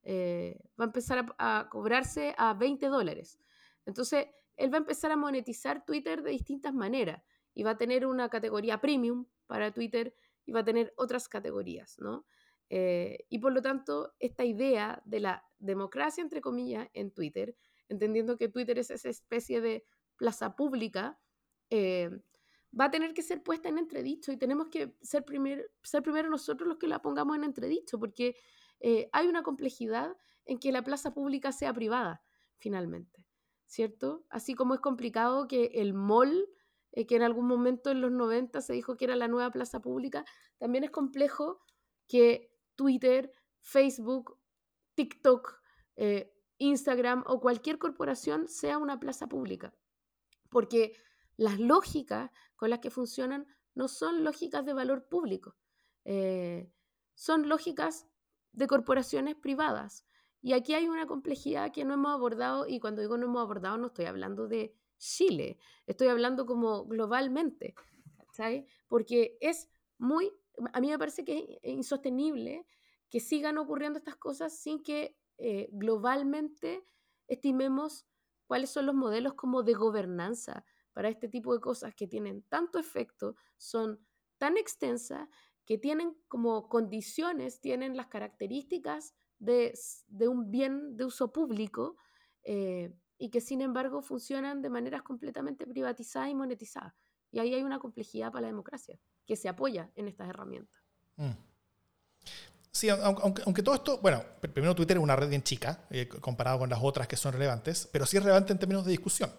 Va a empezar a, a, cobrarse a 20 dólares. Entonces, él va a empezar a monetizar Twitter de distintas maneras y va a tener una categoría premium para Twitter y va a tener otras categorías, ¿no? Eh, y por lo tanto, esta idea de la democracia, entre comillas, en Twitter, entendiendo que Twitter es esa especie de plaza pública, eh, va a tener que ser puesta en entredicho y tenemos que ser, primer, ser primero nosotros los que la pongamos en entredicho, porque eh, hay una complejidad en que la plaza pública sea privada, finalmente, ¿cierto? Así como es complicado que el mall, que en algún momento en los 90 se dijo que era la nueva plaza pública, también es complejo que Twitter, Facebook, TikTok, eh, Instagram o cualquier corporación sea una plaza pública. Porque las lógicas con las que funcionan no son lógicas de valor público, eh, son lógicas de corporaciones privadas. Y aquí hay una complejidad que no hemos abordado, y cuando digo no hemos abordado no estoy hablando de Chile, estoy hablando como globalmente, Porque es muy a mí me parece que es insostenible que sigan ocurriendo estas cosas sin que eh, globalmente estimemos cuáles son los modelos como de gobernanza para este tipo de cosas que tienen tanto efecto, son tan extensa que tienen como condiciones, tienen las características de, un bien de uso público eh, y que sin embargo funcionan de maneras completamente privatizadas y monetizadas. Y ahí hay una complejidad para la democracia que se apoya en estas herramientas. Mm. Sí, aunque, todo esto, bueno, primero Twitter es una red bien chica eh, comparado con las otras que son relevantes, pero sí es relevante en términos de discusión,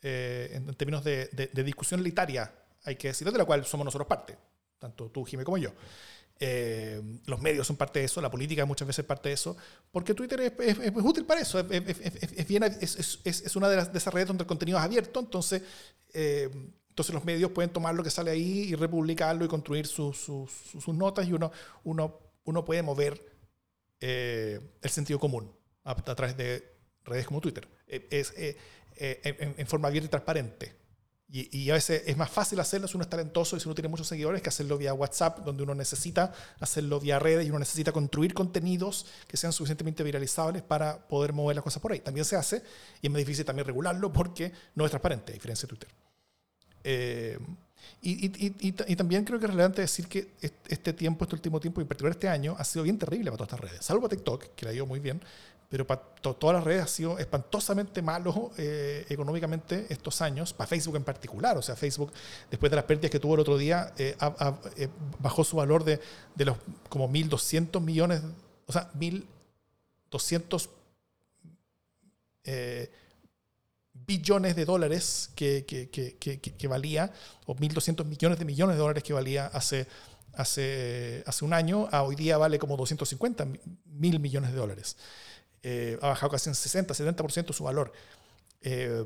eh, en, términos de, discusión litaria, hay que decir, de la cual somos nosotros parte, tanto tú, Jimé, como yo. Eh, los medios son parte de eso, la política muchas veces es parte de eso, porque Twitter es, útil para eso, es, bien, es, una de, las, de esas redes donde el contenido es abierto, entonces, entonces los medios pueden tomar lo que sale ahí y republicarlo y construir sus, sus, sus notas y uno, uno uno puede mover eh, el sentido común a, través de redes como Twitter. Eh, es, eh, en, forma abierta y transparente. Y, a veces es más fácil hacerlo si uno es talentoso y si uno tiene muchos seguidores que hacerlo vía WhatsApp, donde uno necesita hacerlo vía redes y uno necesita construir contenidos que sean suficientemente viralizables para poder mover las cosas por ahí. También se hace y es más difícil también regularlo porque no es transparente, a diferencia de Twitter. Y, también creo que es relevante decir que este tiempo, este último tiempo, y en particular este año, ha sido bien terrible para todas estas redes. Salvo TikTok, que la ha ido muy bien, pero para todas las redes ha sido espantosamente malo eh, económicamente estos años, para Facebook en particular. O sea, Facebook, después de las pérdidas que tuvo el otro día, eh, eh, bajó su valor de, de los como 1.200 millones, o sea, 1.200 billones de dólares que, que, valía, o 1.200 millones de millones de dólares que valía hace, hace, hace un año, a hoy día vale como 250 mil millones de dólares. Eh, ha bajado casi en 60, 70% su valor. Eh,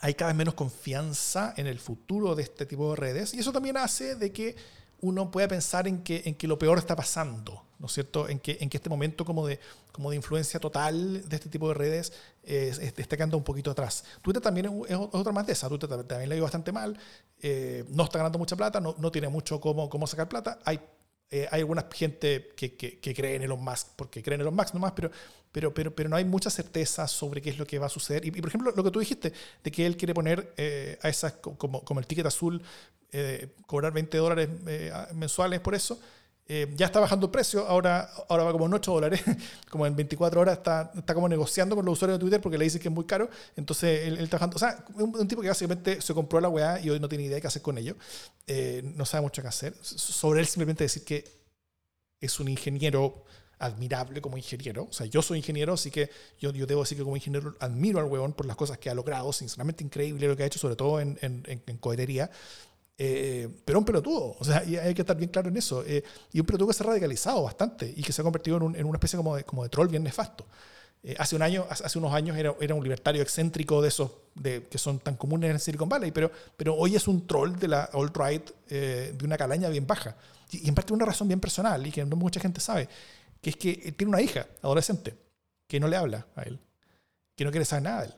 hay cada vez menos confianza en el futuro de este tipo de redes y eso también hace de que uno pueda pensar en que, en que lo peor está pasando. ¿no es cierto? En que, en que este momento como de, como de influencia total de este tipo de redes está quedando un poquito atrás. Twitter también es, otra más de esa. Twitter también le ha ido bastante mal, eh, no está ganando mucha plata, no, no tiene mucho cómo, cómo sacar plata. Hay, eh, hay alguna gente que, que, que, cree en Elon Musk porque creen en Elon Musk nomás, pero, pero, pero, pero no hay mucha certeza sobre qué es lo que va a suceder. Y, por ejemplo, lo que tú dijiste, de que él quiere poner eh, a esas, como, como el ticket azul, cobrar 20 dólares mensuales por eso. Eh, ya está bajando el precio, ahora, ahora va como en 8 dólares, <laughs> como en 24 horas está, está como negociando con los usuarios de Twitter porque le dice que es muy caro, entonces él, está bajando, o sea, un, un, tipo que básicamente se compró la weá y hoy no tiene idea de qué hacer con ello, eh, no sabe mucho qué hacer, sobre él simplemente decir que es un ingeniero admirable como ingeniero, o sea, yo soy ingeniero, así que yo, yo debo decir que como ingeniero admiro al weón por las cosas que ha logrado, sinceramente increíble lo que ha hecho, sobre todo en, en, en cohetería, eh, pero un pelotudo, o sea, y hay que estar bien claro en eso. Eh, y un pelotudo que se ha radicalizado bastante y que se ha convertido en, en una especie como de, como de troll bien nefasto. Eh, hace, un año, hace unos años era, era, un libertario excéntrico de esos de, que son tan comunes en Silicon Valley, pero, pero hoy es un troll de la alt-right de una calaña bien baja. Y, en parte una razón bien personal y que no mucha gente sabe, que es que tiene una hija adolescente que no le habla a él, que no quiere saber nada de él.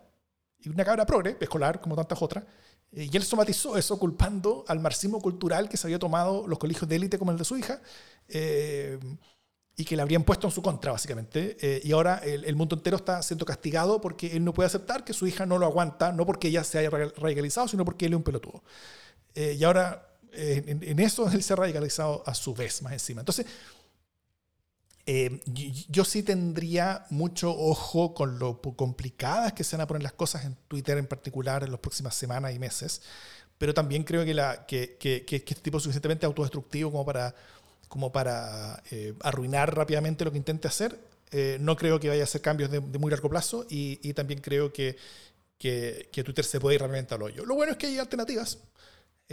Y una cabra progre, escolar, como tantas otras, eh, y él somatizó eso culpando al marxismo cultural que se había tomado los colegios de élite como el de su hija eh, y que le habrían puesto en su contra, básicamente. Eh, y ahora el, mundo entero está siendo castigado porque él no puede aceptar que su hija no lo aguanta, no porque ella se haya radicalizado, sino porque él es un pelotudo. y ahora en, en, eso <laughs> él se ha radicalizado a su vez, más encima. Entonces, eh, yo sí tendría mucho ojo con lo complicadas que se van a poner las cosas en Twitter en particular en las próximas semanas y meses, pero también creo que, la, que, que, que este tipo es suficientemente autodestructivo como para, como para eh, arruinar rápidamente lo que intente hacer. Eh, no creo que vaya a hacer cambios de, muy largo plazo y, y también creo que, que, Twitter se puede ir realmente al hoyo. Lo bueno es que hay alternativas.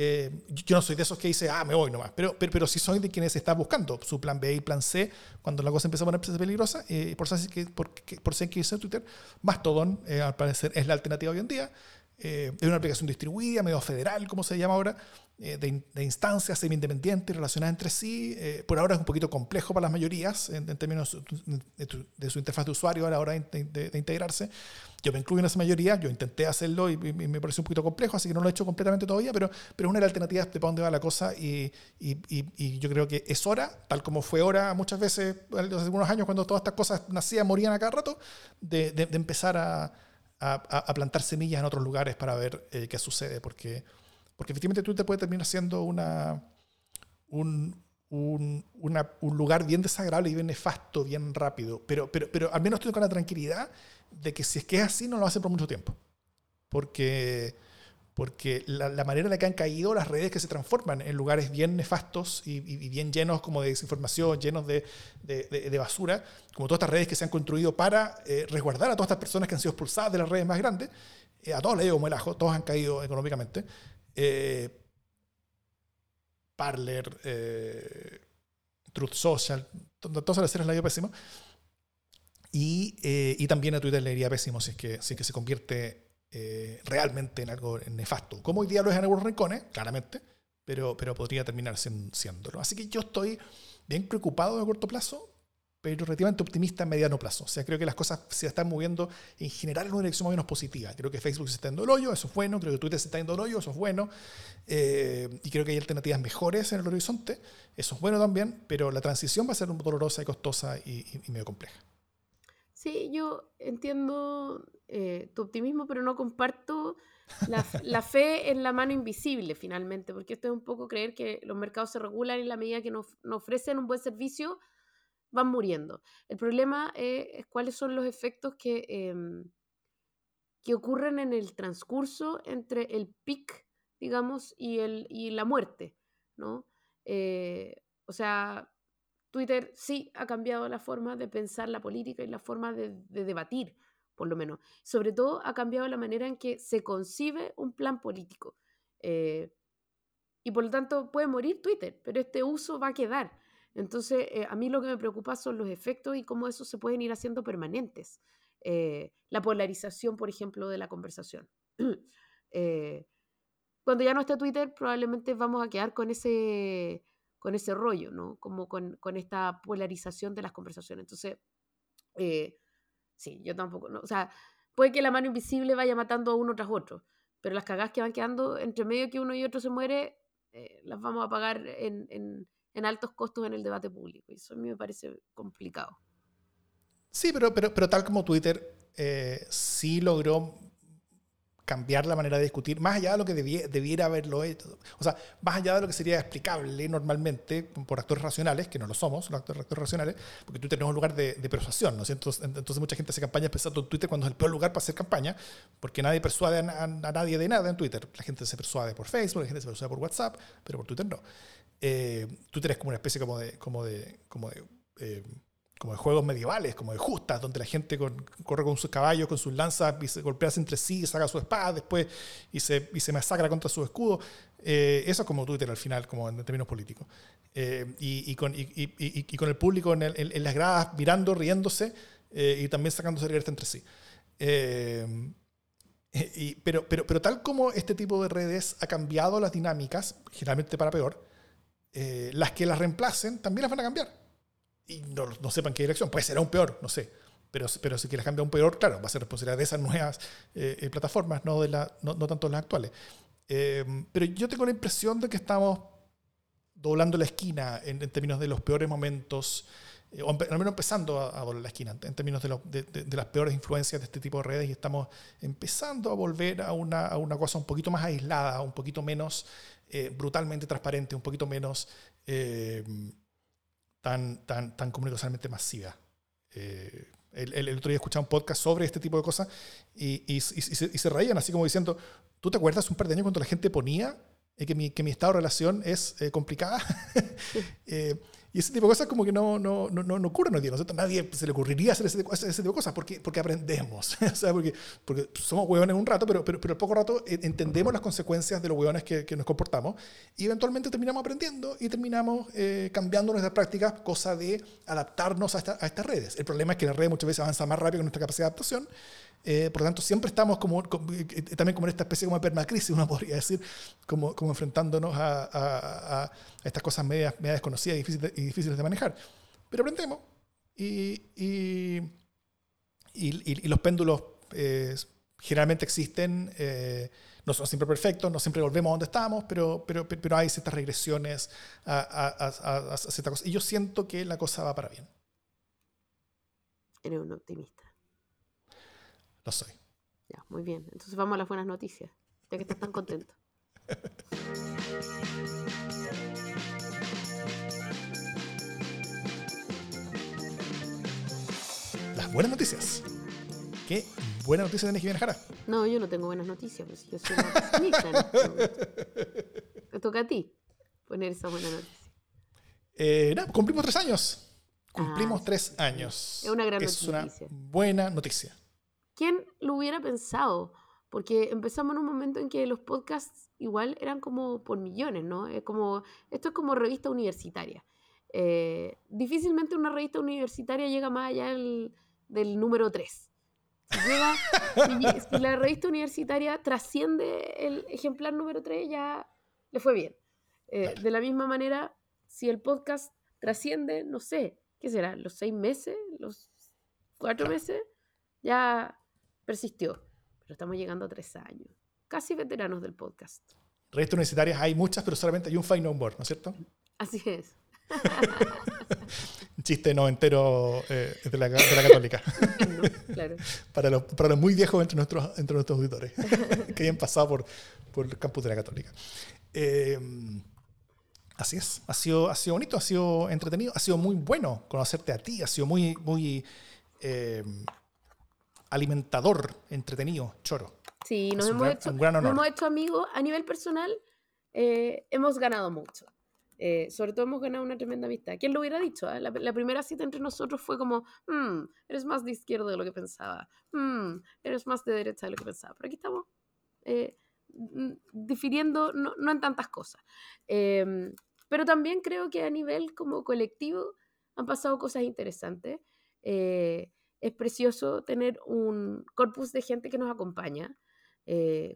Eh, yo no soy de esos que dice, ah, me voy nomás, pero, pero, pero sí soy de quienes están buscando su plan B y plan C cuando la cosa empieza a ponerse peligrosa. Eh, por, ser que, por, por ser que en Twitter, Mastodon, eh, al parecer, es la alternativa hoy en día. es una aplicación distribuida, medio federal, como se llama ahora, de, de, instancias semi-independientes relacionadas entre sí. por ahora es un poquito complejo para las mayorías en, términos de, su interfaz de usuario a la hora de, de integrarse. Yo me incluyo en esa mayoría, yo intenté hacerlo y, me pareció un poquito complejo, así que no lo he hecho completamente todavía, pero, pero es una de las alternativas de para dónde va la cosa y, y, yo creo que es hora, tal como fue hora muchas veces hace algunos años cuando todas estas cosas nacían, morían a cada rato, de, de, empezar a, a, plantar semillas en otros lugares para ver eh, qué sucede, porque, porque efectivamente Twitter puede terminar siendo una, un, un, lugar bien desagradable y bien nefasto, bien rápido. Pero, pero, pero al menos estoy con la tranquilidad de que si es que es así, no lo hacer por mucho tiempo. Porque, porque la, manera en la que han caído las redes que se transforman en lugares bien nefastos y, bien llenos como de desinformación, llenos de, de, basura, como todas estas redes que se han construido para eh, resguardar a todas estas personas que han sido expulsadas de las redes más grandes, eh, a todos les digo como el ajo, todos han caído económicamente. Eh, Parler, eh, Truth Social, todas las series la dio pésimo. Y, eh, y, también a Twitter le iría pésimo si es que, si es que se convierte eh, realmente en algo nefasto. Como hoy día lo es en algunos rincones, claramente, pero, pero podría terminar siéndolo. Así que yo estoy bien preocupado a corto plazo pero relativamente optimista en mediano plazo. O sea, creo que las cosas se están moviendo en general en una dirección más o menos positiva. Creo que Facebook se está yendo al hoyo, eso es bueno. Creo que Twitter se está yendo al hoyo, eso es bueno. Eh, y creo que hay alternativas mejores en el horizonte, eso es bueno también, pero la transición va a ser dolorosa y costosa y, medio compleja. Sí, yo entiendo eh, tu optimismo, pero no comparto la, la, fe en la mano invisible finalmente, porque esto es un poco creer que los mercados se regulan en la medida que nos, nos ofrecen un buen servicio van muriendo. El problema es, cuáles son los efectos que, em, que ocurren en el transcurso entre el pic, digamos, y, el, y la muerte, ¿no? Eh, o sea, Twitter sí ha cambiado la forma de pensar la política y la forma de, debatir, por lo menos. Sobre todo ha cambiado la manera en que se concibe un plan político. Eh, y por lo tanto puede morir Twitter, pero este uso va a quedar. Entonces, eh, a mí lo que me preocupa son los efectos y cómo esos se pueden ir haciendo permanentes. Eh, la polarización, por ejemplo, de la conversación. <clears throat> Cuando ya no esté Twitter, probablemente vamos a quedar con ese, con ese rollo, ¿no? Como con, con esta polarización de las conversaciones. Entonces, sí, yo tampoco. O sea, puede que la mano invisible vaya matando a uno tras otro, pero las cagadas que van quedando entre medio que uno y otro se muere, las vamos a pagar en en altos costos en el debate público. Y eso a mí me parece complicado. Sí, pero, pero, pero tal como Twitter eh, sí logró cambiar la manera de discutir, más allá de lo que debiera haberlo hecho, o sea, más allá de lo que sería explicable normalmente por actores racionales, que no lo somos, los actores, racionales, porque Twitter no es un lugar de, persuasión, ¿no? Entonces, entonces, mucha gente hace campaña pensando en Twitter cuando es el peor lugar para hacer campaña, porque nadie persuade a, nadie de nada en Twitter. La gente se persuade por Facebook, la gente se persuade por WhatsApp, pero por Twitter no. Eh, Twitter es como una especie como de, como de, como de, eh, como de juegos medievales, como de justas, donde la gente corre con sus caballos, con sus lanzas, y se golpea entre sí, saca su espada después y se, y se masacra contra su escudo. Eh, eso es como Twitter al final, como en términos políticos. y, con, y, con, el público en, las gradas mirando, riéndose y también sacándose libertad entre sí. pero, pero, pero tal como este tipo de redes ha cambiado las dinámicas, generalmente para peor, eh, las que las reemplacen también las van a cambiar. Y no, sepan qué dirección. Puede ser aún peor, no sé. Pero, pero si que las cambia aún peor, claro, va a ser responsabilidad de esas nuevas eh, eh, plataformas, no, de la, no, tanto las actuales. pero yo tengo la impresión de que estamos doblando la esquina en, términos de los peores momentos, o al menos empezando a, doblar la esquina en términos de, de, las peores influencias de este tipo de redes y estamos empezando a volver a una, a una cosa un poquito más aislada, un poquito menos eh, brutalmente transparente, un poquito menos eh, tan, tan, tan comunicacionalmente masiva. Eh, el, el, otro día escuchaba un podcast sobre este tipo de cosas y, y, y, se, y, se, reían así como diciendo, ¿tú te acuerdas un par de años cuando la gente ponía que mi, que mi estado de relación es complicada? <laughs> Y ese tipo de cosas como que no, no, no, no ocurren hoy día. ¿no? Nadie se le ocurriría hacer ese, ese tipo de cosas porque, porque aprendemos. <laughs> o sea, porque, porque somos hueones un rato, pero, pero, pero al poco rato entendemos las consecuencias de los hueones que, que nos comportamos y eventualmente terminamos aprendiendo y terminamos eh, cambiando nuestras prácticas, cosa de adaptarnos a, a estas redes. El problema es que la red muchas veces avanza más rápido que nuestra capacidad de adaptación eh, por lo tanto, siempre estamos eh, eh, también como en esta especie como de permacrisis, uno <laughs> podría decir, como, enfrentándonos a, estas cosas medias, desconocidas y difíciles, de manejar. Pero aprendemos y, los péndulos generalmente existen, no son siempre perfectos, no siempre volvemos a donde estábamos, pero, hay ciertas regresiones a, ciertas cosas. Y yo siento que la cosa va para bien. Eres un optimista. Lo soy. Ya, muy bien. Entonces vamos a las buenas noticias, ya que estás tan contento. <laughs> Las buenas noticias. ¿Qué buena noticia tenés, Jimena Jara? No, yo no tengo buenas noticias, pues yo soy una Te este toca a ti poner esa buena noticia. Eh, no, cumplimos tres años. Ah, cumplimos tres años. Es una gran noticia. Es una buena noticia. ¿Quién lo hubiera pensado? Porque empezamos en un momento en que los podcasts igual eran como por millones, ¿no? Es como, esto es como revista universitaria. Eh, difícilmente una revista universitaria llega más allá del, del número 3. Si, la revista universitaria trasciende el ejemplar número 3, ya le fue bien. Eh, de la misma manera, si el podcast trasciende, no sé, ¿qué será? ¿Los seis meses? ¿Los cuatro meses? Ya persistió. Pero estamos llegando a tres años. Casi veteranos del podcast. Revistas universitarias hay muchas, pero solamente hay un Final Board, ¿no es cierto? Así es. <laughs> Un chiste no entero eh, de, la, católica. <laughs> para, los, para, los, muy viejos entre nuestros, entre nuestros auditores <laughs> que hayan pasado por, por el campus de la católica. Eh, así es, ha sido, ha sido bonito, ha sido entretenido, ha sido muy bueno conocerte a ti, ha sido muy, muy eh, alimentador, entretenido, choro. Sí, nos, hemos, hecho, nos hemos hecho amigos a nivel personal, hemos ganado mucho. Eh, sobre todo hemos ganado una tremenda amistad. ¿Quién lo hubiera dicho? Ah? La, primera cita entre nosotros fue como, mm, eres más de izquierda de lo que pensaba, mm, eres más de derecha de lo que pensaba. Pero aquí estamos eh, difiriendo, no, no, en tantas cosas. Em, pero también creo que a nivel como colectivo han pasado cosas interesantes. Eh, es precioso tener un corpus de gente que nos acompaña,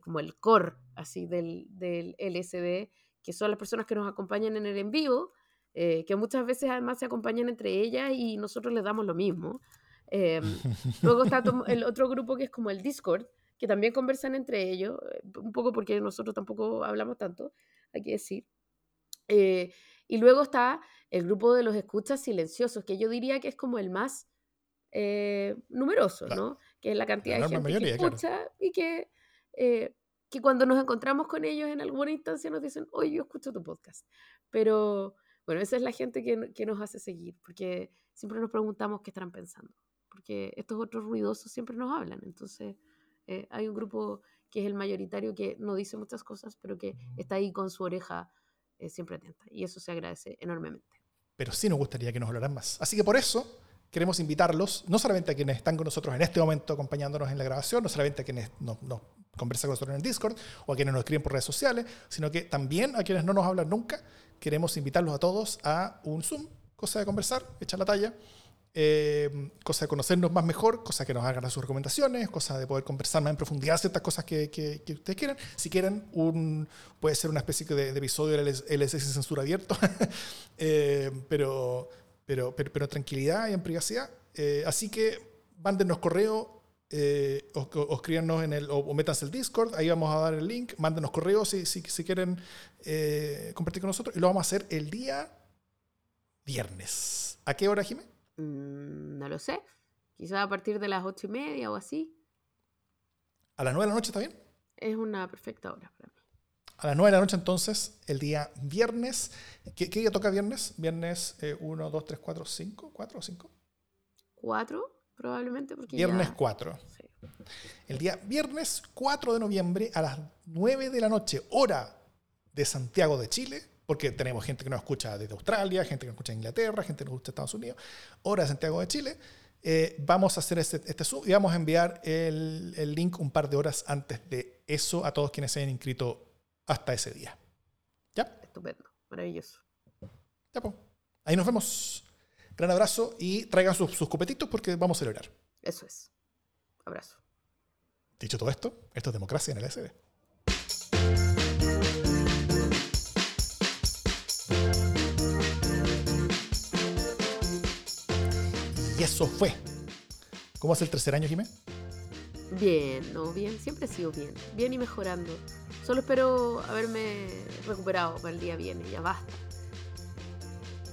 como el core así del, del LSD, que son las personas que nos acompañan en el en vivo, eh, que muchas veces además se acompañan entre ellas y nosotros les damos lo mismo. Em, <laughs> luego está el otro grupo que es como el Discord, que también conversan entre ellos, eh, un poco porque nosotros tampoco hablamos tanto, hay que decir. Eh, y luego está el grupo de los escuchas silenciosos, que yo diría que es como el más numeroso, ¿no? Que es la cantidad de gente que escucha y que que cuando nos encontramos con ellos en alguna instancia nos dicen, oye, yo escucho tu podcast. Pero bueno, esa es la gente que, que nos hace seguir, porque siempre nos preguntamos qué están pensando, porque estos otros ruidosos siempre nos hablan. Entonces, eh, hay un grupo que es el mayoritario que no dice muchas cosas, pero que está ahí con su oreja eh, siempre atenta. Y eso se agradece enormemente. Pero sí nos gustaría que nos hablaran más. Así que por eso queremos invitarlos, no solamente a quienes están con nosotros en este momento acompañándonos en la grabación, no solamente a quienes nos, nos conversa con nosotros en el Discord o a quienes nos escriben por redes sociales, sino que también a quienes no nos hablan nunca, queremos invitarlos a todos a un Zoom, cosa de conversar, echar la talla, eh, de conocernos más mejor, cosa que nos hagan sus recomendaciones, cosa de poder conversar más en profundidad ciertas cosas que, que, ustedes quieran. Si quieren, un, puede ser una especie de, episodio del LSS censura abierto, <laughs> eh, pero, pero, pero, pero, tranquilidad y en privacidad. Eh, así que mándenos correo eh, o, escríbanos en el, o, métanse el Discord, ahí vamos a dar el link, mándenos correos si, si, si quieren eh, compartir con nosotros y lo vamos a hacer el día viernes. ¿A qué hora, Jimé? Mm, no lo sé, quizás a partir de las ocho y media o así. ¿A las nueve de la noche está bien? Es una perfecta hora para mí. A las nueve de la noche entonces, el día viernes. ¿Qué, día toca viernes? Viernes 1, 2, 3, 4, 5, 4 o 5. 4 probablemente. Porque viernes 4. El día viernes 4 de noviembre a las 9 de la noche, hora de Santiago de Chile, porque tenemos gente que nos escucha desde Australia, gente que nos escucha en Inglaterra, gente que nos escucha en Estados Unidos, hora de Santiago de Chile. Eh, vamos a hacer este, este Zoom y vamos a enviar el, el, link un par de horas antes de eso a todos quienes se hayan inscrito hasta ese día. ¿Ya? Estupendo, maravilloso. Ya, pues. Ahí nos vemos. Gran abrazo y traigan sus, sus copetitos porque vamos a celebrar. Eso es. Abrazo. Dicho todo esto, esto es democracia en el SD. Y eso fue. ¿Cómo hace el tercer año, Jimé? Bien, no, bien, siempre he sido bien, bien y mejorando. Solo espero haberme recuperado para el día viene, ya basta.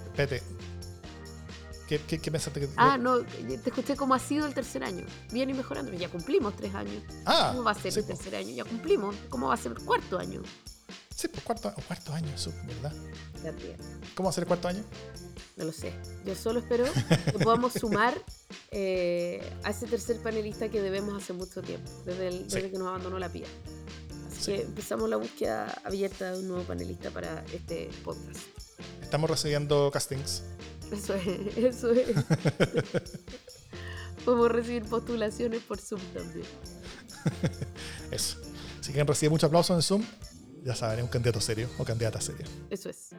Espérate, ¿Qué, pensaste que.? Ah, no, te escuché cómo ha sido el tercer año. Bien y mejorando. Ya cumplimos tres años. Ah, ¿Cómo va a ser el tercer año? Ya cumplimos. ¿Cómo va a ser el cuarto año? Sí, pues cuarto, cuarto año, Zoom, ¿verdad? También. ¿Cómo va a ser el cuarto año? No lo sé. Yo solo espero que podamos sumar eh, a ese tercer panelista que debemos hace mucho tiempo, desde, desde que nos abandonó la pía. Así que empezamos la búsqueda abierta de un nuevo panelista para este podcast. Estamos recibiendo castings. Eso es, eso es. <laughs> Podemos recibir postulaciones por Zoom también. Eso. Si quieren recibir mucho aplauso en Zoom, ya saben, es un candidato serio o candidata seria. Eso es.